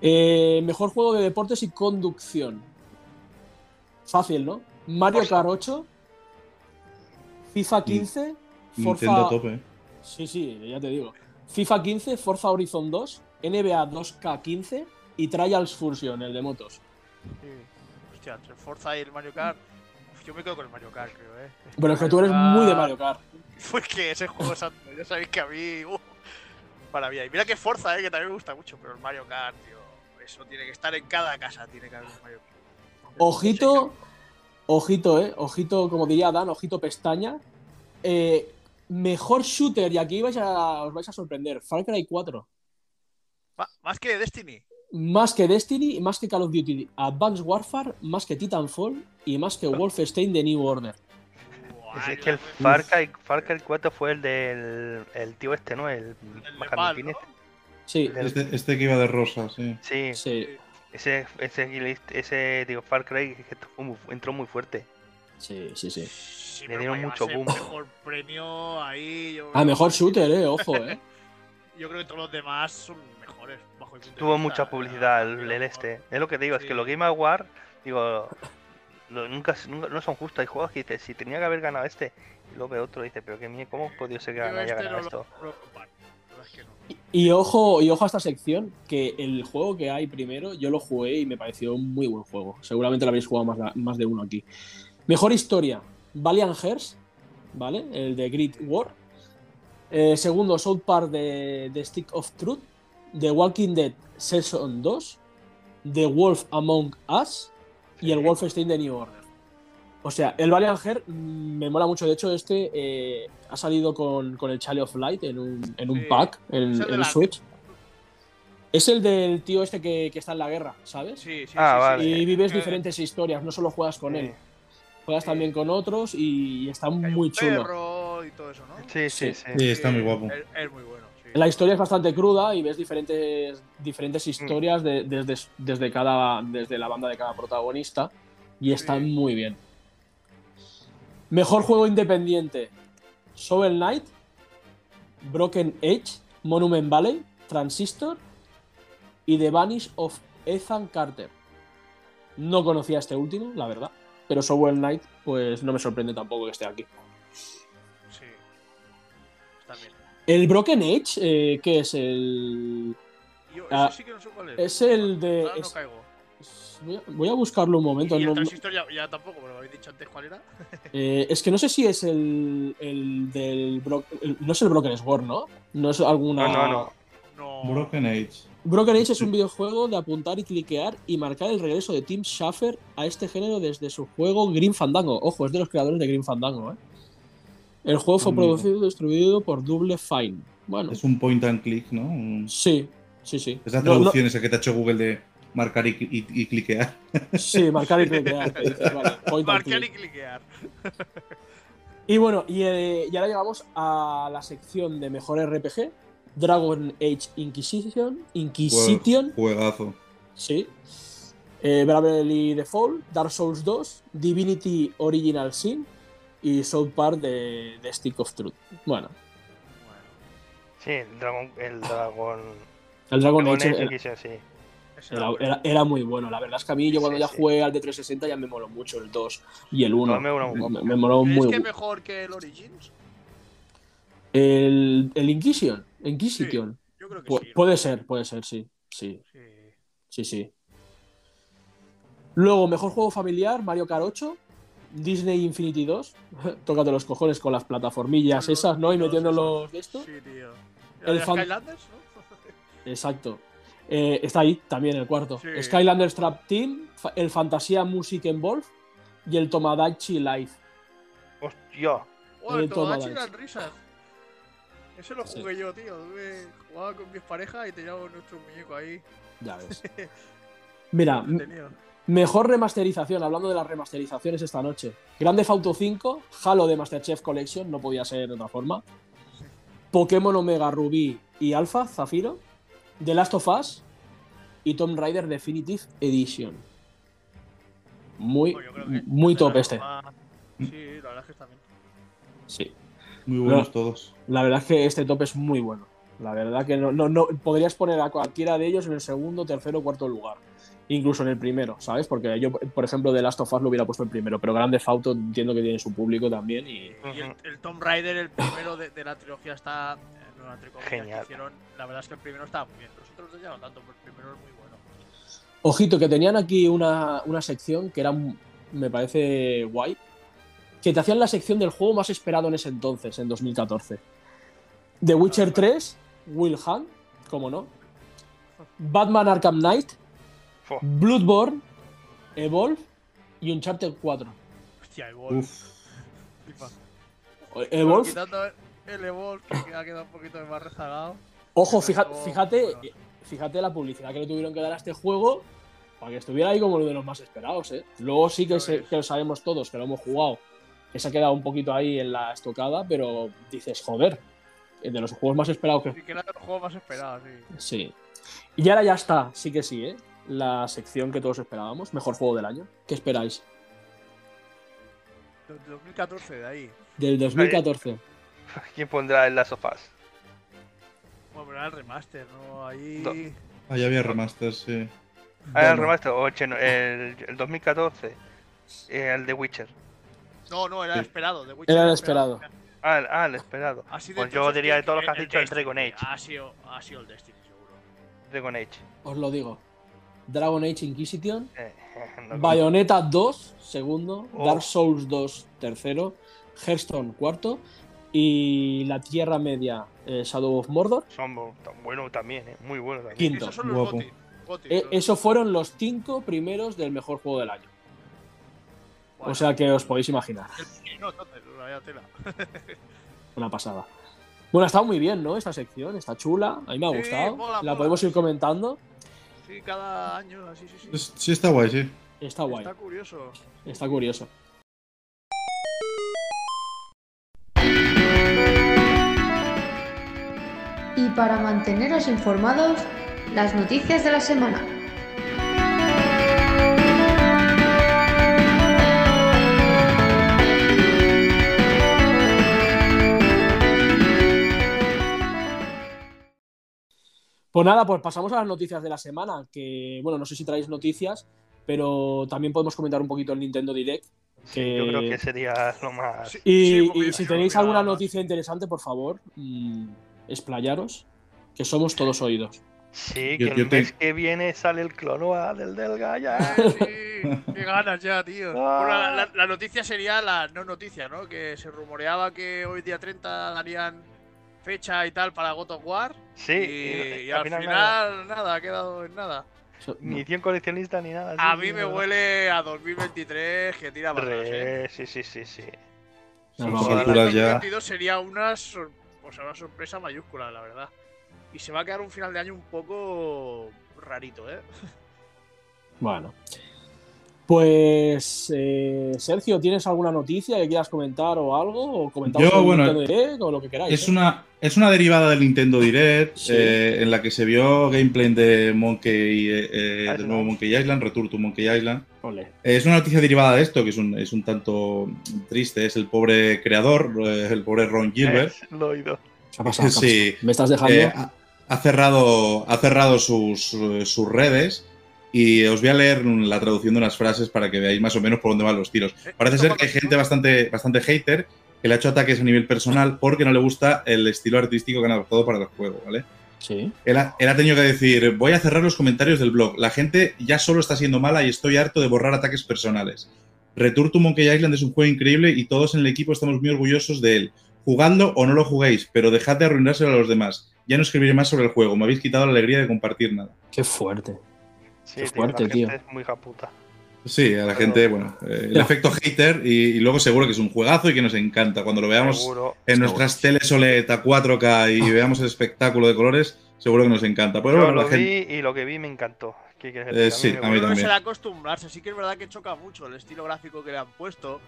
Eh, mejor juego de deportes y conducción. Fácil, ¿no? Mario Forza. Kart 8, FIFA 15, Forza. Nintendo tope. Sí, sí, ya te digo. FIFA 15, Forza Horizon 2, NBA 2K15 y Trials Fusion, el de motos. Sí. Hostia, entre el Forza y el Mario Kart. Yo me quedo con el Mario Kart, creo, eh. Bueno, es que tú eres muy de Mario Kart. <laughs> Fue que ese juego santo. Ya sabéis que a mí. uf, maravilla. Y mira que Forza, eh, que también me gusta mucho. Pero el Mario Kart, tío. Eso tiene que estar en cada casa. Tiene que haber un Mario Kart. Ojito, ojito, eh. Ojito, como diría Dan, ojito pestaña. Eh, mejor shooter, y aquí vais a, os vais a sorprender. Far Cry 4. Ma- Más que Destiny. Más que Destiny, más que Call of Duty Advanced Warfare, más que Titanfall y más que Wolfenstein The New Order. Buah, Es que el Far Cry, Far Cry 4 fue el del el tío este, ¿no? El, El Nepal, ¿no? Sí, Este, este que iba de rosa, sí. Sí, sí, ese, ese, ese digo, Far Cry entró muy fuerte. Sí, sí, sí. Sí, Le dieron mucho boom. mejor premio ahí. Yo, Ah, mejor shooter, eh, ojo, eh. <laughs> Yo creo que todos los demás son mejores. Bajo punto de Tuvo vista. mucha publicidad el, el este. Es lo que te digo, es que los Game Awards, digo, lo- nunca, nunca- no son justos. Hay juegos que dices, si tenía que haber ganado este, y luego ve otro y dice, pero que mía, ¿cómo podido ser que haya este ganado no lo, esto? lo verdad es que no. Y ojo, y ojo a esta sección, que el juego que hay primero, yo lo jugué y me pareció un muy buen juego. Seguramente lo habréis jugado más, más de uno aquí. Mejor historia, Valiant Hearts, ¿vale? El de Great War. Eh, segundo, South Park de, de Stick of Truth. The Walking Dead Season 2. The Wolf Among Us. Y el Wolfenstein de New Order. O sea, el Valiant Hearts mm, me mola mucho. De hecho, este eh, ha salido con, con el Child of Light en un, en un Sí. pack en, el Switch. Es el del tío este que, que está en la guerra, ¿sabes? Sí, sí, Ah, sí, vale. sí. Y vives Eh, diferentes historias, no solo juegas con él. Juegas también con otros y está muy chulo. perro y todo eso, ¿no? Sí, Sí. sí, sí. Sí, está muy guapo. Es, es muy bueno. sí. La historia es bastante cruda y ves diferentes, diferentes historias de- desde, desde, cada, desde la banda de cada protagonista y está Sí. muy bien. Mejor juego independiente: Shovel Knight, Broken Age, Monument Valley, Transistor y The Vanish of Ethan Carter. No conocía este último, la verdad, pero Shovel Knight, pues no me sorprende tampoco que esté aquí. Sí. Está bien. El Broken Age, eh, ¿qué es? El. Yo Ah, ese sí que no sé cuál es. es el de- Ahora no es- caigo. Voy a, voy a buscarlo un momento. Y el no- transistor ya, ya tampoco, pero lo habéis dicho antes cuál era. <laughs> eh, es que no sé si es el, el del. Bro- el- no es el Broken Sword, ¿no? No es alguna. No, no, no. No. Broken Age. Broken Age es un <laughs> videojuego de apuntar y cliquear y marcar el regreso de Tim Schafer a este género desde su juego Green Fandango. Ojo, es de los creadores de Green Fandango, ¿eh? El juego fue producido y distribuido por Double Fine. Bueno, Es un point and click, ¿no? Un- sí, sí, sí. Esa No- no- traducción esa que te ha hecho Google de marcar y, y- y cliquear. <laughs> sí, marcar y <laughs> cliquear. que dices, vale, point and Marcar click. y cliquear. Y bueno, y, eh, y ahora llegamos a la sección de mejor RPG. Dragon Age Inquisition. Inquisition, Juegazo. sí. Eh, Bravely Default, Dark Souls 2, Divinity Original Sin y South Park de, de Stick of Truth. Bueno, Sí, el dragón. El dragón. el Dragon Dragon Age Age era, Inquisition, sí. Era- era- era muy bueno. La verdad es que a mí yo cuando Sí, ya sí. jugué al de 360 ya me moló mucho el 2 y el 1. No, me mola un me, me moló ¿Crees muy que mejor que el Origins? El, el Inquisition. Inquisition. Yo creo que Pu- sí. ¿no? puede ser, puede ser, sí. Sí, Sí. sí, sí. Luego, mejor juego familiar, Mario Kart 8, Disney Infinity 2. <laughs> Tócate los cojones con las plataformillas los esas, ¿no? Y metiendo los de esto. Sí, tío. El ¿El de fan- Skylanders, no? <laughs> Exacto. Eh, está ahí también el cuarto. Sí. Skylanders Trap Team, el Fantasia Music Evolve y el Tomodachi Life. Hostia. Oh, el el risas. Ese lo Sí. jugué yo, tío. Jugaba con mis parejas y teníamos nuestro muñeco ahí. Ya ves. <laughs> Mira, mejor remasterización, hablando de las remasterizaciones esta noche. Grande Auto 5, Halo de Masterchef Collection, no podía ser de otra forma. Pokémon Omega Rubí y Alpha, Zafiro. The Last of Us y Tomb Raider Definitive Edition. Muy, muy top este. Sí, la verdad es que está bien. Sí. Muy buenos No. todos. La verdad es que este top es muy bueno. La verdad que no, no, no podrías poner a cualquiera de ellos en el segundo, tercero o cuarto lugar. Incluso en el primero, ¿sabes? Porque yo, por ejemplo, de Last of Us lo hubiera puesto el primero, pero Grande Auto entiendo que tiene su público también y Y el, el Tomb Raider, el primero de, de la trilogía, está. eh, No, entre comillas, que Genial. hicieron, la verdad es que el primero estaba muy bien. Los otros dos ya no tanto, pero el primero es muy bueno. Ojito, que tenían aquí una, una sección que era, me parece guay, que te hacían la sección del juego más esperado en ese entonces, en 2014. The Witcher 3, Will Hunt, como no. Batman Arkham Knight. Bloodborne, Evolve y Uncharted 4. Hostia, Evolve. Flipa. Evolve, Quitando el Evolve, que ha quedado un poquito más rezagado. ojo, fíjate, todo fíjate, la publicidad que le tuvieron que dar a este juego para que estuviera ahí como uno de los más esperados, ¿eh? Luego sí se- que lo sabemos todos, que lo hemos jugado, que se ha quedado un poquito ahí en la estocada, pero dices, joder, de los juegos más esperados que... Sí, que era de los juegos más esperados, sí. Sí. Y ahora ya está, sí que sí, ¿eh? La sección que todos esperábamos, mejor juego del año. ¿Qué esperáis? De de 2014, de ahí. Del 2014. <laughs> ¿Quién pondrá el Last of Us? Bueno, pero era el remaster, ¿no? Ahí. Do- Ahí había remaster, sí. Ah, el remaster, o Chen- el, el 2014. Eh, el de Witcher. No, no, era Sí. esperado. The Witcher Era el esperado. Ah, el, ah, el esperado. Así Pues yo diría de todos los que has el dicho, el. Dragon Age. Ha sido, ha sido el Destiny, seguro. Dragon Age. Os lo digo. Dragon Age Inquisition, Eh, no- Bayonetta 2, segundo, Oh. Dark Souls 2, tercero, Hearthstone, cuarto, y La Tierra Media, eh, Shadow of Mordor, Son buenos también, eh. Muy buenos también. quinto. Esos son los Guapo. Goti. Goti, Eh, esos fueron los cinco primeros del mejor juego del año. O sea que os podéis imaginar. no, entonces, vaya tela. <laughs> Una pasada. Bueno, ha estado muy bien, ¿no? Esta sección, está chula, a mí me ha Sí, gustado. mola, La mola. podemos ir comentando. Sí, cada año, así, sí, sí. Sí, está guay, sí. Está guay, Está curioso. está curioso. Y para manteneros informados, las noticias de la semana. Pues nada, pues pasamos a las noticias de la semana. Que, bueno, no sé si traéis noticias, pero también podemos comentar un poquito el Nintendo Direct. Sí, yo creo que sería lo más. Sí. Y, si tenéis alguna más. noticia interesante, por favor, mm, explayaros, que somos todos oídos. Sí, Yo- que el te- mes que viene sale el clonoa del Delga ya. Sí, qué ganas ya, tío. Ah. Bueno, la, la- la noticia sería la no noticia, ¿no? Que se rumoreaba que hoy día 30 darían fecha y tal para God of War. Sí, y, y al final, nada. nada. ha quedado en nada. Ni 100 coleccionistas ni nada. A sí, mí sí, me no. huele a 2023 que tira barras, ¿eh? Sí, sí, sí, sí. Alturas ya. 2022 sería una, sor- o sea, una sorpresa mayúscula, la verdad. Y se va a quedar un final de año un poco rarito, ¿eh? Bueno. Pues, eh, Sergio, ¿tienes alguna noticia que quieras comentar o algo? O comentamos Yo, el bueno, Nintendo Direct o lo que queráis. Es ¿eh? una, es una derivada del Nintendo Direct Sí. eh, en la que se vio gameplay de Monkey, del nuevo Monkey Island, Return to Monkey Island. Ole. Eh, Es una noticia derivada de esto, que es un, es un tanto triste. Es el pobre creador, el pobre Ron Gilbert. <laughs> Lo he oído. ¿Qué ha pasado? ¿Me estás dejando? Eh, ha, ha cerrado, ha cerrado sus, sus redes y os voy a leer la traducción de unas frases para que veáis más o menos por dónde van los tiros. Parece ser que hay gente bastante, bastante hater que le ha hecho ataques a nivel personal porque no le gusta el estilo artístico que han adoptado para el juego, ¿vale? Sí. Él ha, él ha tenido que decir, voy a cerrar los comentarios del blog. La gente ya solo está siendo mala y estoy harto de borrar ataques personales. Return to Monkey Island es un juego increíble y todos en el equipo estamos muy orgullosos de él. Jugadlo o no lo juguéis, pero dejad de arruinárselo a los demás. Ya no escribiré más sobre el juego, me habéis quitado la alegría de compartir nada. Qué fuerte. Sí, Qué tío, fuerte, la tío. gente es muy japuta. Sí, a la Pero- gente, bueno, eh, el efecto hater y, y luego seguro que es un juegazo y que nos encanta. Cuando lo veamos Seguro. en nuestras teles OLED a 4K y <laughs> veamos el espectáculo de colores, seguro que nos encanta. Pero Yo bueno, lo la gente... vi y lo que vi me encantó. ¿Qué Eh, sí, a mí. Creo que también. será acostumbrarse. Sí que es verdad que choca mucho el estilo gráfico que le han puesto.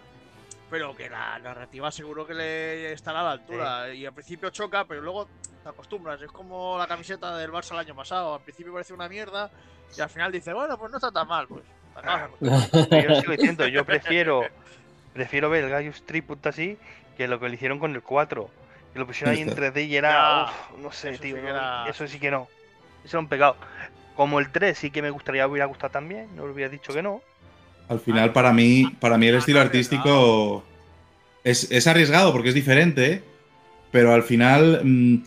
Pero que la narrativa seguro que le estará a la altura. Y al principio choca, pero luego te acostumbras. Es como la camiseta del Barça el año pasado. Al principio parece una mierda. Y al final dices, bueno, pues no está tan mal. Pues acostumbrando. <laughs> Yo sigo diciendo, yo prefiero prefiero ver el Gaius Tribut así que lo que le hicieron con el 4. Que lo pusieron ahí en Está. 3D y era. Uf, no sé, eso tío. sí no, era- Eso sí que no. Eso era un pecado. Como el 3 sí que me gustaría hubiera gustado también. No le hubiera dicho que no. Al final, para mí, para mí el Ah, estilo no, artístico es, es arriesgado porque es diferente, pero al final, mm,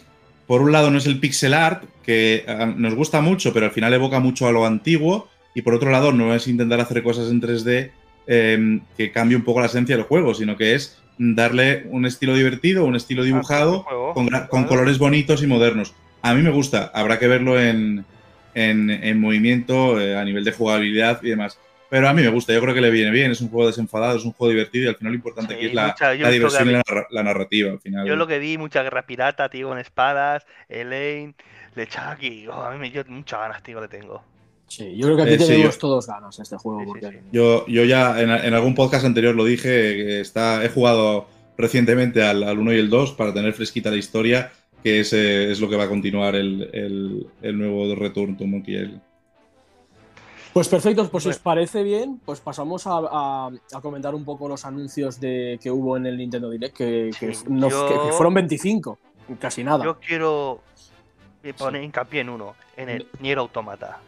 por un lado, no es el pixel art, que ah, nos gusta mucho, pero al final evoca mucho a lo antiguo, y por otro lado, no es intentar hacer cosas en 3D eh, que cambie un poco la esencia del juego, sino que es darle un estilo divertido, un estilo dibujado, Ah, con, gra- con claro. colores bonitos y modernos. A mí me gusta, habrá que verlo en, en, en movimiento, eh, a nivel de jugabilidad y demás. Pero a mí me gusta, yo creo que le viene bien, es un juego desenfadado, es un juego divertido y al final lo importante Sí, aquí es la, mucha- la diversión y la, narra- la narrativa al final. Yo lo que vi, mucha guerra pirata, tío, con espadas, Elaine, Lechaki. Oh, a mí me dio muchas ganas, tío, le tengo. Sí, yo creo que aquí Eh, tenemos yo- todos ganas este juego. Sí, sí, porque sí. Yo, yo ya en, en algún podcast anterior lo dije, que está, he jugado recientemente al, al 1 y el 2 para tener fresquita la historia, que es, eh, es lo que va a continuar el, el, el nuevo Return to Monkey Island. Pues perfecto, pues si os parece bien, pues pasamos a, a- a comentar un poco los anuncios de, que hubo en el Nintendo Direct, que, que Sí, no- yo- que- que fueron 25, casi nada. Yo quiero poner hincapié en uno, en el Nier Automata.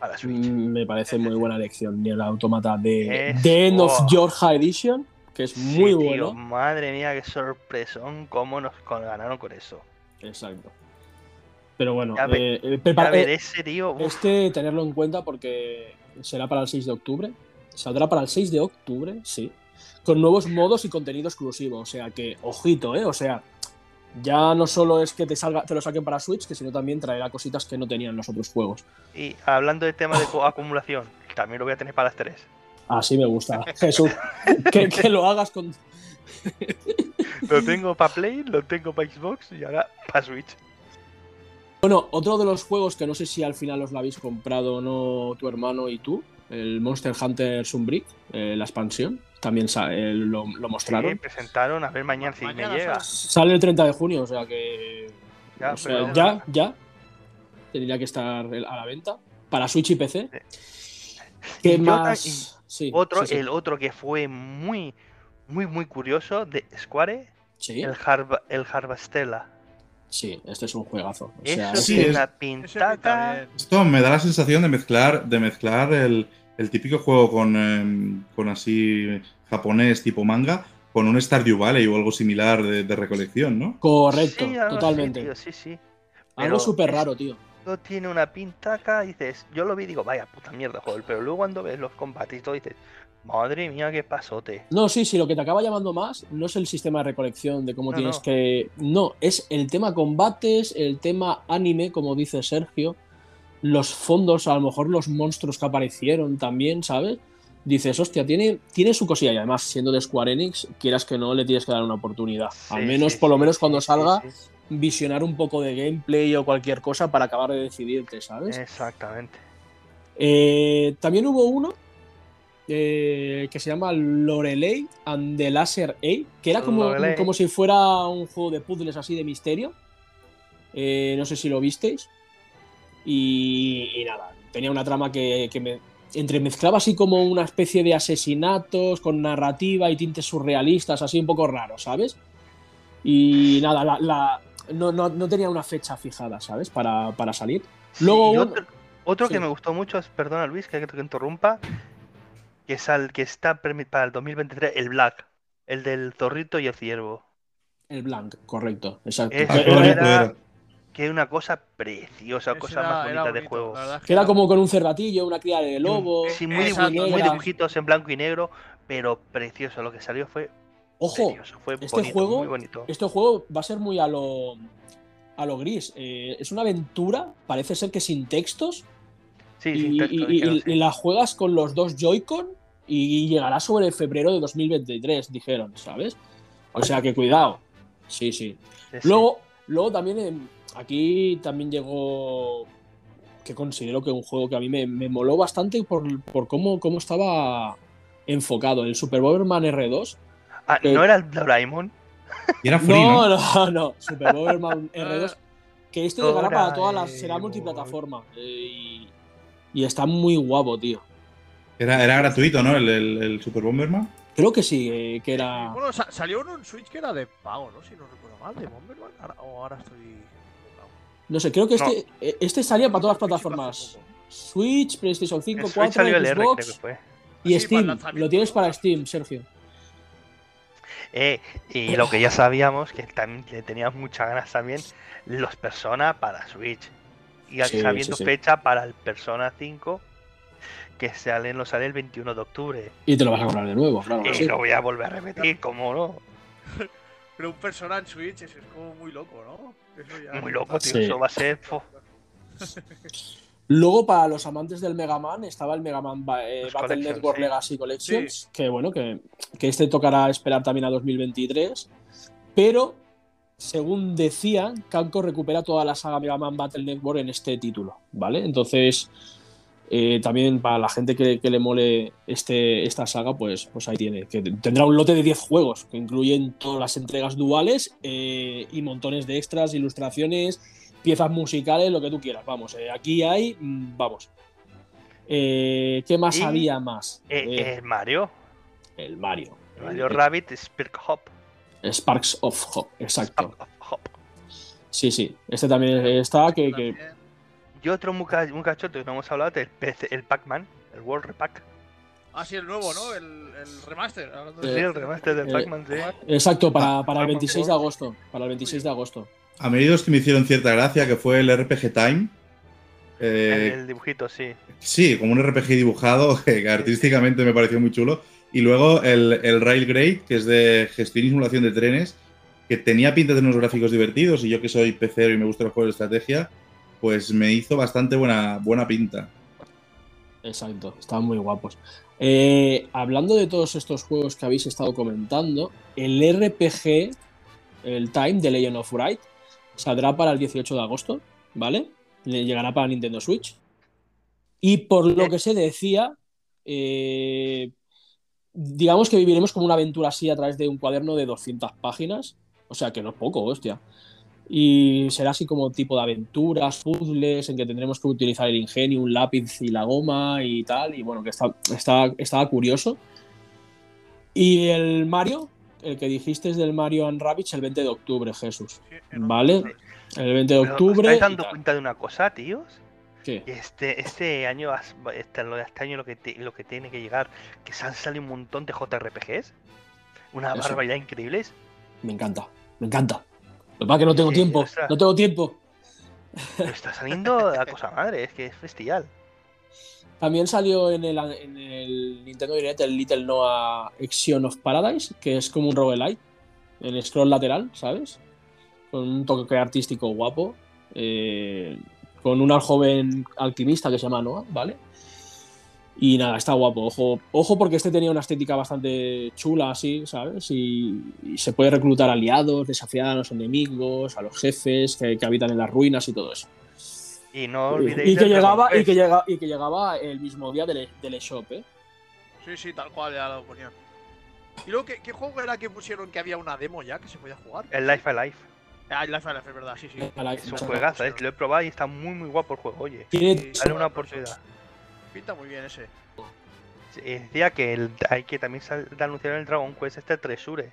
para Switch. Mm, Me parece muy buena elección. Ni el automata de <laughs> Es- The End of. Georgia Edition, que es Sí, muy tío, bueno. Madre mía, qué sorpresón cómo nos ganaron con eso. Exacto. Pero bueno, Ya ve- eh, eh, prepara- eh, ese tío. uf, este tenerlo en cuenta porque será para el 6 de octubre. Saldrá para el 6 de octubre, sí. Con nuevos modos y contenido exclusivo. O sea que, ojito, ¿eh? O sea, ya no solo es que te salga, te lo saquen para Switch, que sino también traerá cositas que no tenían los otros juegos. Y hablando de tema de acumulación, también lo voy a tener para las tres. Así me gusta. <laughs> Jesús, que, que lo hagas con. <laughs> Lo tengo para Play, lo tengo para Xbox y ahora para Switch. Bueno, otro de los juegos que no sé si al final os lo habéis comprado o no tu hermano y tú, el Monster Hunter Sunbreak, eh, la expansión, también eh, lo, lo mostraron. Sí, presentaron, a ver mañana si Mañana me llega. Sale el 30 de junio, o sea que. Ya, o sea, pero- ya, ya. Tendría que estar a la venta. Para Switch y PC. ¿Qué Y más? Sí, Otro, sí, sí. el otro que fue muy, muy, muy curioso de Square, Sí, el, Harv el Harvestella. Sí, este es un juegazo. O sea, es sí, es- pinta. Esto me da la sensación de mezclar, de mezclar el, el típico juego con, em, con así japonés tipo manga con un Stardew Valley o algo similar de, de recolección, ¿no? correcto, Sí, totalmente. tío, sí, sí. Algo súper raro, tío. Esto tiene una pintaca, dices, yo lo vi y digo, vaya puta mierda, joder, pero luego cuando ves los combates y todo dices, madre mía, qué pasote. No, sí, sí, lo que te acaba llamando más no es el sistema de recolección de cómo No, tienes no. que. No, es el tema combates, el tema anime, como dice Sergio, los fondos, a lo mejor los monstruos que aparecieron también, ¿sabes? Dices, hostia, tiene, tiene su cosilla y además, siendo de Square Enix, quieras que no, le tienes que dar una oportunidad. Al menos, sí, por lo menos sí, cuando salga, visionar un poco de gameplay o cualquier cosa para acabar de decidirte, ¿sabes? Exactamente. Eh, también hubo uno eh, que se llama Lorelei and the Laser A, que era como, Lorelei. como si fuera un juego de puzzles así de misterio. Eh, no sé si lo visteis. Y, y nada, tenía una trama que, que me entremezclaba así como una especie de asesinatos con narrativa y tintes surrealistas, así un poco raros, ¿sabes? Y nada, la, la- no, no- no tenía una fecha fijada, ¿sabes? Para, para salir. Luego Sí, otro, otro sí. que me gustó mucho es, perdona Luis, que te interrumpa, que, es al, que está para el 2023, el Black, el del zorrito y el ciervo. El blank, correcto, exacto. Eso Ah, Era- era- era. Que es una cosa preciosa, cosa era- más bonita de juego. es que era era como con un cervatillo, una cría de lobo. Sí, muy, Exacto, dibujitos en blanco y negro, pero precioso. Lo que salió fue Ojo, precioso, fue este bonito, juego- muy bonito. este juego va a ser muy a lo a lo gris. Eh, es una aventura, parece ser que sin textos, Sí, y, sin texto, y- y- dijeron, y sí. la juegas con los dos Joy-Con y llegará sobre febrero de 2023, dijeron, ¿sabes? O sea que cuidado. Sí, sí. Sí, sí. Luego, luego también em, aquí también llegó que considero que un juego que a mí me, me moló bastante por, por cómo, cómo estaba enfocado. El Super Bomberman R2. Ah, ¿No era el Doraemon? Y era free, ¿no? <laughs> No, no, no. Super Bomberman <laughs> R2. Que este llegará para todas las. Será multiplataforma. eh, y, y está muy guapo, tío. Era, era gratuito, ¿no? El, el, el Super Bomberman. Creo que sí, eh, que era. Bueno, sa- salió uno en Switch que era de pago, ¿no? Si no recuerdo mal, de Bomberman. Ahora, o ahora estoy. No sé, creo que No. este, eh, este salía para todas las plataformas. Switch, PlayStation 5, En Switch 4, salió el R, creo que Xbox fue. y el Steam. Lo tienes para Steam, Sergio. Eh, y lo que ya sabíamos, que también le teníamos muchas ganas también, los Persona para Switch. Y Sí, sabiendo sí, sí. fecha para el Persona 5, que sale, nos sale el 21 de octubre. Y te lo vas a comprar de nuevo, claro. que Y sí. lo voy a volver a repetir, como no. <laughs> Pero un persona en Switch es, es como muy loco, ¿no? Eso ya- Muy loco, tío. Sí. Eso va a ser. <laughs> Luego, para los amantes del Mega Man, estaba el Mega Man Ba- eh, Los Battle Network sí. Legacy Collections, que bueno, que, que este tocará esperar también a 2023. Pero, según decían, Capcom recupera toda la saga Mega Man Battle Network en este título, ¿vale? Entonces, eh, también para la gente que, que le mole este, esta saga, pues, pues ahí tiene. Que tendrá un lote de 10 juegos, que incluyen todas las entregas duales eh, y montones de extras, ilustraciones, piezas musicales, lo que tú quieras. Vamos, eh, aquí hay, mm, vamos. ¿Qué más había más? Eh, Mario. el Mario. Mario El- Rabbit Spirk Hop. Sparks of Hope, exacto. Sí, sí. Este también está, que. Y otro muy, ca- muy cachote que no hemos hablado es el, PC el Pac-Man, el World Repack. Ah, sí, el nuevo, ¿no? El, el remaster. Sí, de- el remaster del eh, Pac-Man, sí. Exacto, para, para el Ah, 26 de agosto. Para el 26 de agosto. A mí dos que me hicieron cierta gracia, que fue el RPG Time. Eh, el dibujito, sí. Sí, como un RPG dibujado, <laughs> que artísticamente me pareció muy chulo. Y luego el, el Railgrade, que es de gestión y simulación de trenes, que tenía pinta de unos gráficos divertidos. Y yo que soy pecero y me gustan los juegos de estrategia, pues me hizo bastante buena, buena pinta. Exacto, estaban muy guapos. Eh, hablando de todos estos juegos que habéis estado comentando, el RPG, el Time de Legend of Wright, saldrá para el 18 de agosto, ¿vale? Le llegará para Nintendo Switch. Y por lo que se decía, eh, digamos que viviremos como una aventura así a través de un cuaderno de 200 páginas. O sea que no es poco, hostia. Y será así como tipo de aventuras, puzzles, en que tendremos que utilizar el ingenio, un lápiz y la goma y tal. Y bueno, que está, está, estaba curioso. Y el Mario, el que dijiste es del Mario and Rabbids el 20 de octubre, Jesús. Sí, ¿Vale? El 20 de Pero, ¿os octubre. ¿Estáis dando cuenta de una cosa, tíos? Este, este año, este, este año lo que, te- lo que tiene que llegar, que se han salido un montón de JRPGs. Una Eso. barbaridad increíbles. Me encanta, me encanta. Lo que pasa es que no tengo Sí, tiempo, no tengo tiempo. Pero está saliendo la cosa madre, es que es bestial. También salió en el, en el Nintendo Direct el Little Noah Action of Paradise, que es como un roguelike, en scroll lateral, ¿sabes? Con un toque artístico guapo, eh, con una joven alquimista que se llama Noah, ¿vale? Y nada, está guapo, ojo, ojo porque este tenía una estética bastante chula así, ¿sabes? Y, y se puede reclutar aliados, desafiar a los enemigos, a los jefes que, que habitan en las ruinas y todo eso. Y no olvidéis. Y que, llegaba, y, que y que llegaba el mismo día del, del eShop, ¿eh? Sí, sí, tal cual, ya lo ponían. ¿Y luego qué, qué juego era que pusieron que había una demo ya que se podía jugar? El Life Alive. Ah, Life Alive, es verdad, sí, sí. Es un juegazo, ¿eh? lo he probado y está muy muy guapo el juego, oye. Dale una oportunidad. Pinta muy bien ese. Sí, Decía que el- hay que también anunciaron el Dragon Quest este Tresure.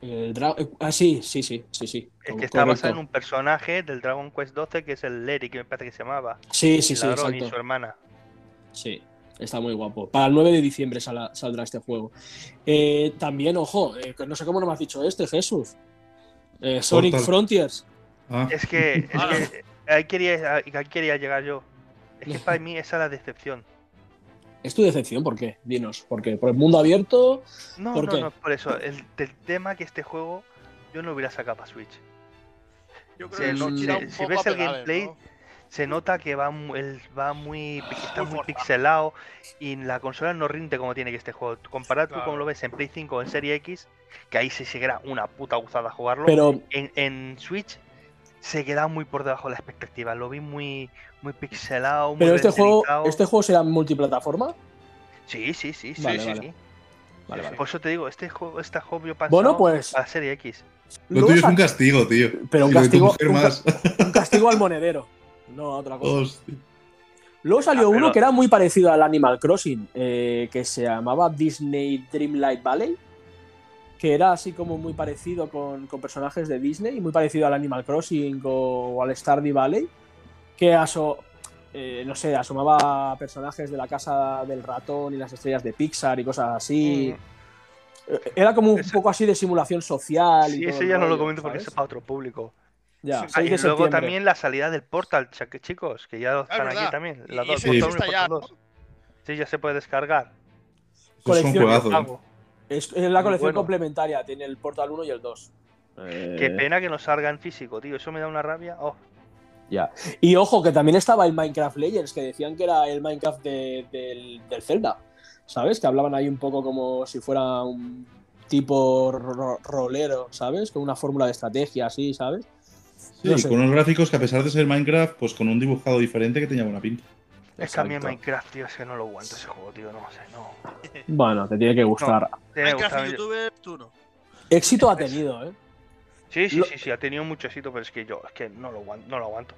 el dra- eh, ah, sí, sí, sí, sí, sí. Co- que está basado en un personaje del Dragon Quest 12 que es el Lery, que me parece que se llamaba. Sí, sí, el sí, ladrón y su exacto. hermana. Sí, está muy guapo. Para el 9 de diciembre saldrá este juego. Eh, también, ojo, eh, que no sé cómo no me has dicho este, Jesús. Eh, Sonic Portal. Frontiers. Ah, Es que, es Ah. que ahí, quería, ahí quería llegar yo. Es que para mí esa es la decepción. ¿Es tu decepción? ¿Por qué? Dinos. ¿Por qué? ¿Por el mundo abierto? No, ¿Por no, qué? no, por eso. El, del tema que este juego yo no hubiera sacado para Switch. Yo creo que se si- tira un si poco ves a el gameplay, ¿no? Se nota que va, el- va muy, pi- está Muy pixelado y la consola no rinde como tiene que este juego. Comparado tú como lo ves en Play 5 o en Serie X, que ahí sí se queda una puta gozada jugarlo. Pero, en, en Switch se queda muy por debajo de la expectativa. Lo vi muy, muy pixelado, muy pero este juego, este juego será multiplataforma. Sí, sí, sí, sí, Vale, sí, vale. sí. Vale, vale. Por eso te digo, este juego está obvio para Bueno, pues. la Serie X. lo tuyo es un castigo, tío. Pero un castigo- un más. un castigo al monedero. No a otra cosa. Hostia. Luego salió Ah, uno que era muy parecido al Animal Crossing, eh, que se llamaba Disney Dreamlight Valley, que era así como muy parecido con, con personajes de Disney, muy parecido al Animal Crossing o, o al Stardew Valley, que aso- eh, no sé, asomaba personajes de la casa del ratón y las estrellas de Pixar y cosas así. Eh, Era como un Ese- poco así de simulación social. y Sí, todo ese ya no lo comento porque ¿sabes? es para otro público. Ya, Sí, Ah, 6 y luego también la salida del Portal, chicos, que ya están aquí también. Y- Las y dos, ese Sí. Portal está 1 y ya, Portal 2. Sí, ya se puede descargar. Es un juegazo. Es, es la colección bueno. complementaria, tiene el Portal 1 y el 2. Qué Eh, pena que no salga en físico, tío. Eso me da una rabia. Oh, Ya. Y ojo, que también estaba el Minecraft Legends, que decían que era el Minecraft de- del, del Zelda. ¿Sabes? Que hablaban ahí un poco como si fuera un tipo ro- rolero, ¿sabes? Con una fórmula de estrategia así, ¿sabes? Sí, No sé. con unos gráficos que a pesar de ser Minecraft, pues con un dibujado diferente que tenía buena pinta. Es que a mí en. Minecraft, tío, es que no lo aguanto ese juego, tío. No sé, no. Bueno, te tiene que gustar. Tiene que Minecraft gustarme. y YouTuber, tú no. Éxito ha tenido, ¿eh? Sí, sí, Lo- sí, sí, ha tenido mucho éxito, pero es que yo, es que no lo aguanto. No lo aguanto.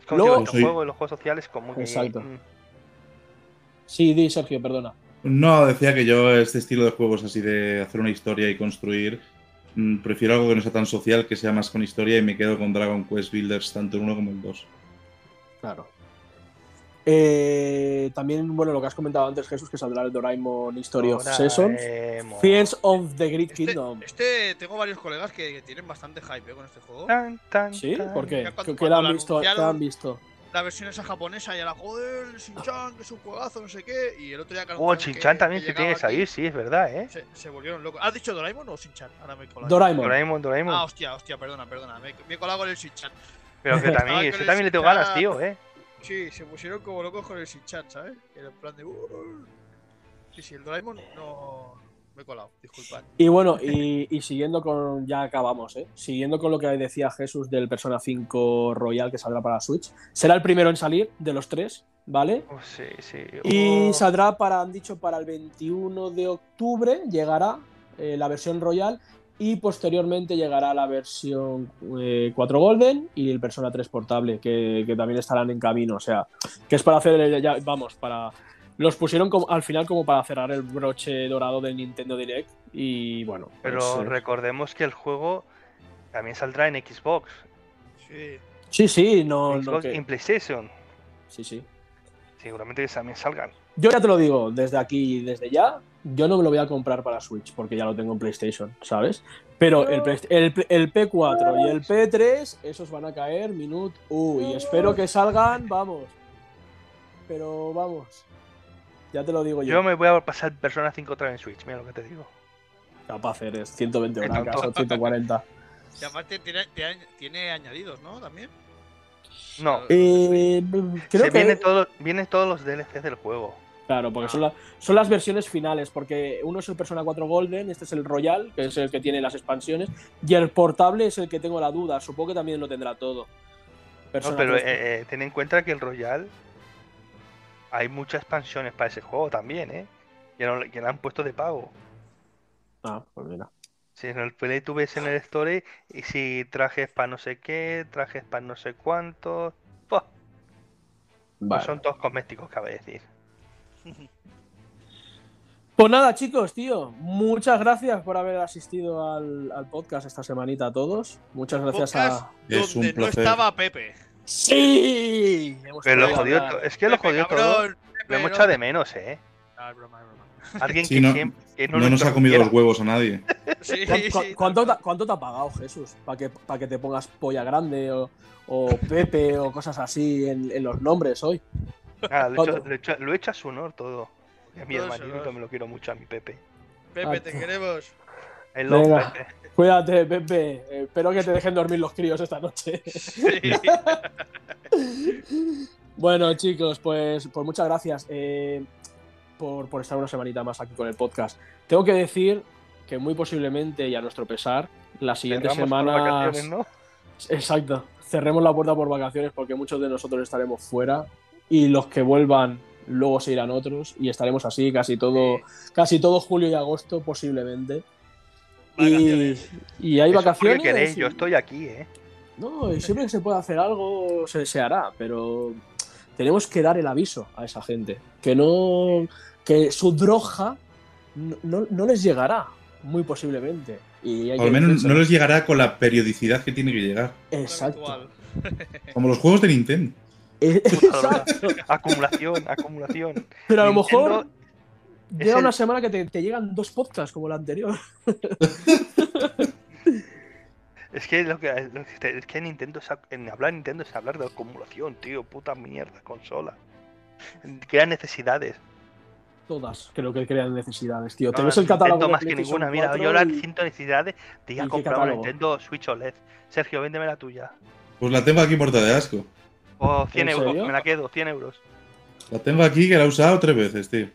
Es como Luego- los Sí. juegos, los juegos sociales como que. Exacto. mm, Sí, di, Sergio, perdona. No, decía que yo este estilo de juegos así de hacer una historia y construir mm, prefiero algo que no sea tan social, que sea más con historia y me quedo con Dragon Quest Builders, tanto el 1 como el 2. Claro. Eh, también, bueno, lo que has comentado antes, Jesús, que saldrá el Doraemon History of Seasons. Doraemon. Fears of the Great Este, Kingdom. este tengo varios colegas que, que tienen bastante hype eh, con este juego. Tan, tan, ¿Sí? tan. ¿Por qué? Cuando- ¿Qué, la han visto? ¿Qué anunciaron- han visto? La versión esa japonesa y a la joder, el Shin-Chan, que es un juegazo, no sé qué. Y el otro día que Oh, que- también que se tiene que llegaba aquí, salir, sí, es verdad, ¿eh? Se, se volvieron locos. ¿Has dicho Doraemon o Shin-Chan? Ahora me he colado. Doraemon. Doraemon, Doraemon. Ah, hostia, hostia, perdona, perdona. Me, me he colado con el Shin-Chan. Pero que <laughs> también, ese también le tengo Shin-Chan. ganas, tío, ¿eh? Sí, se pusieron como locos con el Shin-Chan, ¿sabes? Era en plan de. "Uh". Sí, sí, el Doraemon no. Me he colado, disculpad. Y bueno, y, y siguiendo con. Ya acabamos, ¿eh? Siguiendo con lo que decía Jesús del Persona 5 Royal que saldrá para Switch. Será el primero en salir de los tres, ¿vale? Oh, sí, sí. Y Oh. saldrá para, han dicho, para el 21 de octubre llegará eh, la versión Royal y posteriormente llegará la versión eh, 4 Golden y el Persona 3 portable, que, que también estarán en camino. O sea, que es para hacer, el- ya, vamos, para... Los pusieron como, al final como para cerrar el broche dorado del Nintendo Direct y bueno. pues, Pero eh, recordemos que el juego también saldrá en Xbox. Sí. sí, sí, no, no Xbox que- y en PlayStation. sí, sí. Seguramente que también salgan. Yo ya te lo digo, desde aquí, desde ya, yo no me lo voy a comprar para Switch, porque ya lo tengo en PlayStation, ¿sabes? Pero el, el, el P4 y el P3, esos van a caer minut U, y espero que salgan, vamos. Pero vamos, ya te lo digo yo. Yo me voy a pasar Persona 5 otra vez en Switch, mira lo que te digo. Capaz eres 120 Qué horas tonto. o 140. Y aparte tiene, tiene, tiene añadidos, ¿no? También. No, Eh, creo se que. viene todo, vienen todos los DLCs del juego. Claro, porque son, la- son las versiones finales, porque uno es el Persona 4 Golden, este es el Royal, que es el que tiene las expansiones, y el portable es el que tengo la duda, supongo que también lo tendrá todo. No, pero 3. eh, eh, ten en cuenta que el Royal hay muchas expansiones para ese juego también, ¿eh? Que, no, que le han puesto de pago. Ah, pues mira. Si en el Play tú ves en el Story, y si trajes para no sé qué, trajes para no sé cuántos. Pues Vale. son todos cosméticos, cabe decir. Pues nada, chicos, tío, muchas gracias por haber asistido al, al podcast esta semanita a todos. Muchas gracias Podcast a. Es donde un no estaba Pepe. ¡Sí! Pero lo jodió, es que lo jodió todo. Lo hemos no. echado de menos, ¿eh? Ah, es broma, es broma. Alguien Sí, que, no- siempre- que No nos ha comido los huevos a nadie. <laughs> Sí, ¿Cu- cu- sí, cuánto, te- cuánto te ha pagado, Jesús? Para que, para que te pongas polla grande o, o Pepe o cosas así en, en los nombres hoy. Nada, lo, lo, lo he hecho a su honor todo. Y a mi hermanito me lo quiero mucho, a mi Pepe. Pepe, te Ah, queremos. I love Venga. Pepe. Cuídate, Pepe. Eh, espero que te dejen dormir los críos esta noche. Sí. <laughs> Bueno, chicos, pues, pues muchas gracias eh, por, por estar una semanita más aquí con el podcast. Tengo que decir que muy posiblemente y a nuestro pesar, las siguientes Cerramos por semanas. vacaciones, ¿no? Exacto. Cerremos la puerta por vacaciones porque muchos de nosotros estaremos fuera y los que vuelvan luego se irán otros y estaremos así casi todo, casi todo julio y agosto posiblemente. Y, y hay Eso vacaciones. queréis, y- yo estoy aquí, ¿eh? No, y siempre que se pueda hacer algo se, se hará, pero tenemos que dar el aviso a esa gente que no que su droga no, no- no les llegará muy posiblemente y hay O al que menos no les llegará con la periodicidad que tiene que llegar. exacto. Como los juegos de Nintendo. <laughs> exacto <laughs> Acumulación, acumulación. pero a lo Nintendo mejor es llega el- una semana que te, te llegan dos podcasts como la anterior Es que lo que, lo que te- es que Nintendo es en hablar Nintendo es hablar de acumulación, tío, puta mierda, consola. Crea necesidades. todas creo que crean necesidades tío te No, ves el catálogo Nintendo de más que ninguna. Mira, 4 yo la y- siento necesidades de ir ¿Y a comprar? Nintendo Switch OLED. Sergio, véndeme la tuya. Pues la tengo aquí muerta de asco. O 100 ¿En euros, me la quedo, 100 euros. La tengo aquí que la he usado tres veces, tío.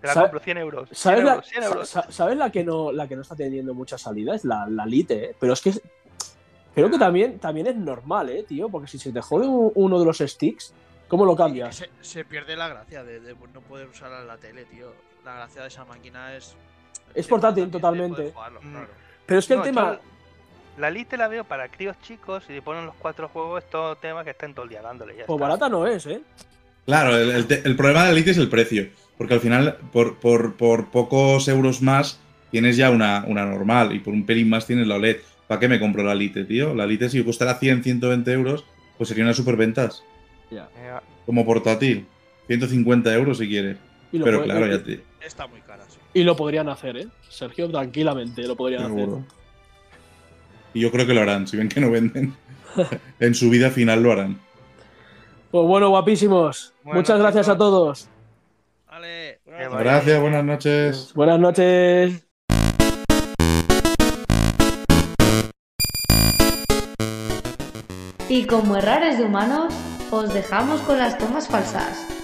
Te la compro, 100 euros. 100 ¿Sabes, la, euros, 100 euros. sa- ¿Sabes la que no la que no está teniendo mucha salida? Es la, la Lite, ¿eh? Pero es que es- creo que también, también es normal, ¿eh, tío? Porque si se te jode un- uno de los sticks, ¿cómo lo cambias? Se, se pierde la gracia de, de no poder usar la tele, tío. La gracia de esa máquina es. Es portátil totalmente. jugarlo, Mm. claro. Pero es que No, el tema. yo La Lite la veo para críos chicos y le ponen los cuatro juegos, estos temas que están todo el día dándole. Ya Pues está. barata no es, ¿eh? Claro, el, el te- el problema de la Elite es el precio. Porque al final, por, por- por pocos euros más, tienes ya una, una normal y por un pelín más tienes la OLED. ¿Para qué me compro la Lite, tío? La Lite si costara 100, 120 euros, pues sería una superventas. Ya. Como portátil. 150 euros si quieres. Y lo Pero puede- claro, y- ya te... Está muy cara, sí. Y lo podrían hacer, ¿eh? Sergio, tranquilamente lo podrían hacer. Y yo creo que lo harán, si ven que no venden. <laughs> en su vida final lo harán. Pues bueno, guapísimos. Muchas gracias a todos. Vale, buenas noches. Gracias, buenas noches. Buenas noches. Y como errores de humanos, os dejamos con las tomas falsas.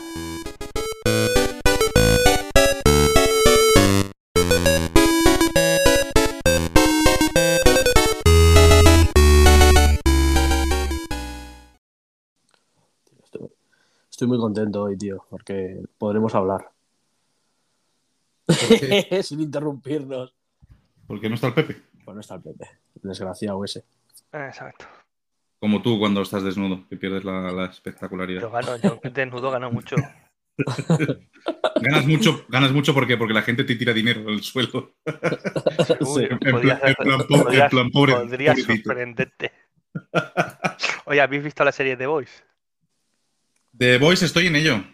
Estoy muy contento hoy, tío, porque podremos hablar. <laughs> Sin interrumpirnos. ¿Por qué no está el Pepe? Bueno, está el Pepe. Desgraciado ese. Exacto. Como tú cuando estás desnudo, que pierdes la, la espectacularidad. Yo gano, yo desnudo gano mucho. <laughs> Ganas mucho, ganas mucho porque, porque la gente te tira dinero al suelo. <laughs> Uy. En podría plan- en plan po- en podría- plan pobre- podría sorprenderte. Oye, ¿habéis visto la serie The Voice? The Voice estoy en ello.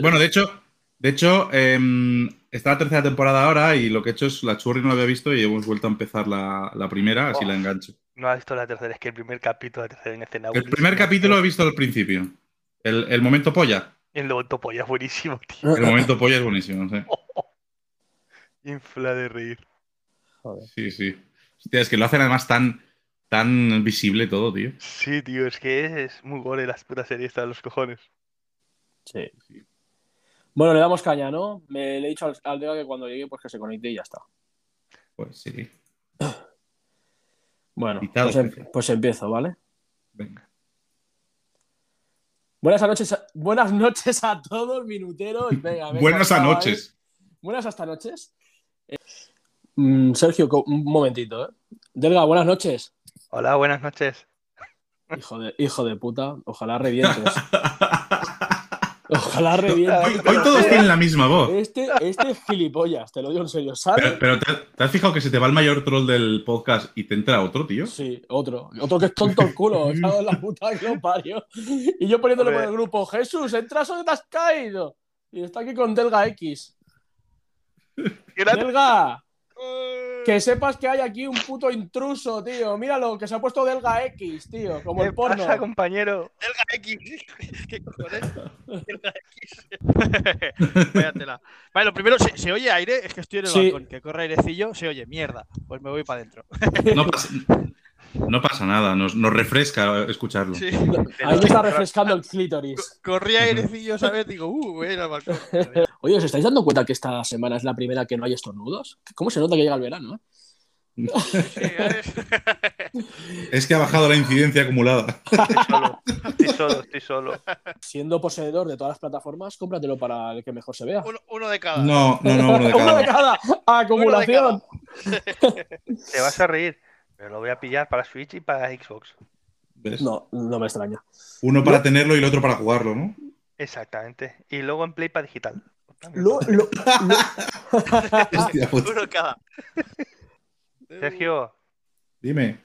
Bueno, de hecho, de hecho, em, está la tercera temporada ahora y lo que he hecho es la churri no la había visto y hemos vuelto a empezar la, la primera, así Oh. la engancho. No has visto la tercera, es que el primer capítulo de la tercera viene escena El primer capítulo lo he visto al principio. El, el momento polla. El lobo topolla es buenísimo, tío. El momento polla es buenísimo, sí. <laughs> Infla de reír. Joder. Sí, sí. Hostia, es que lo hacen además tan, tan visible todo, tío. Sí, tío, es que es muy gole la puta serie esta de los cojones. Sí. Bueno, le damos caña, ¿no? Me le he dicho al, al Dega que cuando llegue, pues que se conecte y ya está. Pues sí. <clears throat> Bueno, Quitado, pues, em- pues empiezo, ¿vale? Venga. Buenas noches, a, buenas noches a todos, minuteros. <laughs> Venga, venga, Buenas noches. Buenas hasta noches. Eh, mm, Sergio, un momentito, ¿eh? Delga, buenas noches. Hola, buenas noches. Hijo de, hijo de puta, ojalá revientes. <laughs> Ojalá revientes. Hoy, hoy todos tienen la misma voz. Este, este es gilipollas, te lo digo en serio. ¿Sale? Pero, pero ¿te, te has fijado que se te va el mayor troll del podcast y te entra otro, tío? Sí, otro. Otro que es tonto el culo. <laughs> en la puta que lo parió. Y yo poniéndole por el grupo, Jesús, entras o te has caído. Y está aquí con Delga X. Delga, que sepas que hay aquí un puto intruso, tío. Míralo, que se ha puesto Delga X, tío, como ¿Qué el porno. pasa, compañero? Delga X. <laughs> ¿Qué cojones? Delga X. <laughs> Vaya tela. Vale, lo primero, ¿se, se oye aire? Es que estoy en el Sí. balcón. Que corre airecillo, se oye. Mierda. Pues me voy para adentro. No pasa, no pasa nada, nos, nos refresca escucharlo. Sí. Ahí me está refrescando el clítoris. Corría airecillo, ¿sabes? Digo, uh, voy a ir al balcón. <laughs> Oye, ¿os estáis dando cuenta que esta semana es la primera que no hay estornudos? ¿Cómo se nota que llega el verano? eh? <laughs> Es que ha bajado la incidencia acumulada. Estoy solo, estoy solo, estoy solo. Siendo poseedor de todas las plataformas, cómpratelo para el que mejor se vea. uno, uno de cada. No, no, no, uno de <laughs> Uno de cada. cada acumulación. <laughs> Te vas a reír, pero lo voy a pillar para Switch y para Xbox. ¿Ves? No, no me extraña. Uno para tenerlo y el otro para jugarlo, ¿no? Exactamente. Y luego en Play para digital. Lo, lo-. <laughs> Sergio, Dime,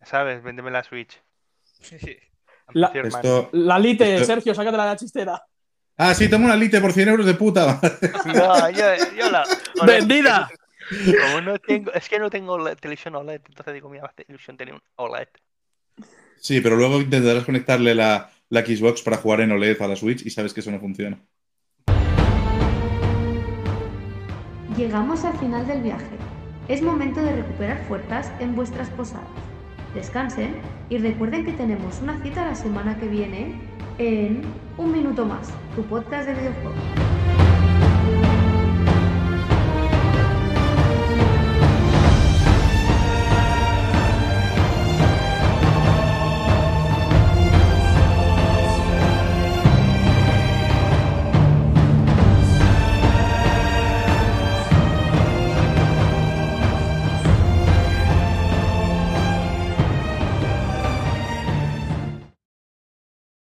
ya sabes, véndeme la Switch. La- esto. la lite, Esto- Sergio, sácatela de la chistera. Ah, sí, tomo una lite por 100 euros de puta. <laughs> No, yo, yo la. ¡Vendida! Como no tengo, es que no tengo la televisión OLED, entonces digo, mira, hace ilusión tener un OLED. Sí, pero luego intentarás conectarle la, la Xbox para jugar en OLED a la Switch y sabes que eso no funciona. Llegamos al final del viaje. Es momento de recuperar fuerzas en vuestras posadas. Descansen y recuerden que tenemos una cita la semana que viene en Un Minuto Más, tu podcast de videojuegos.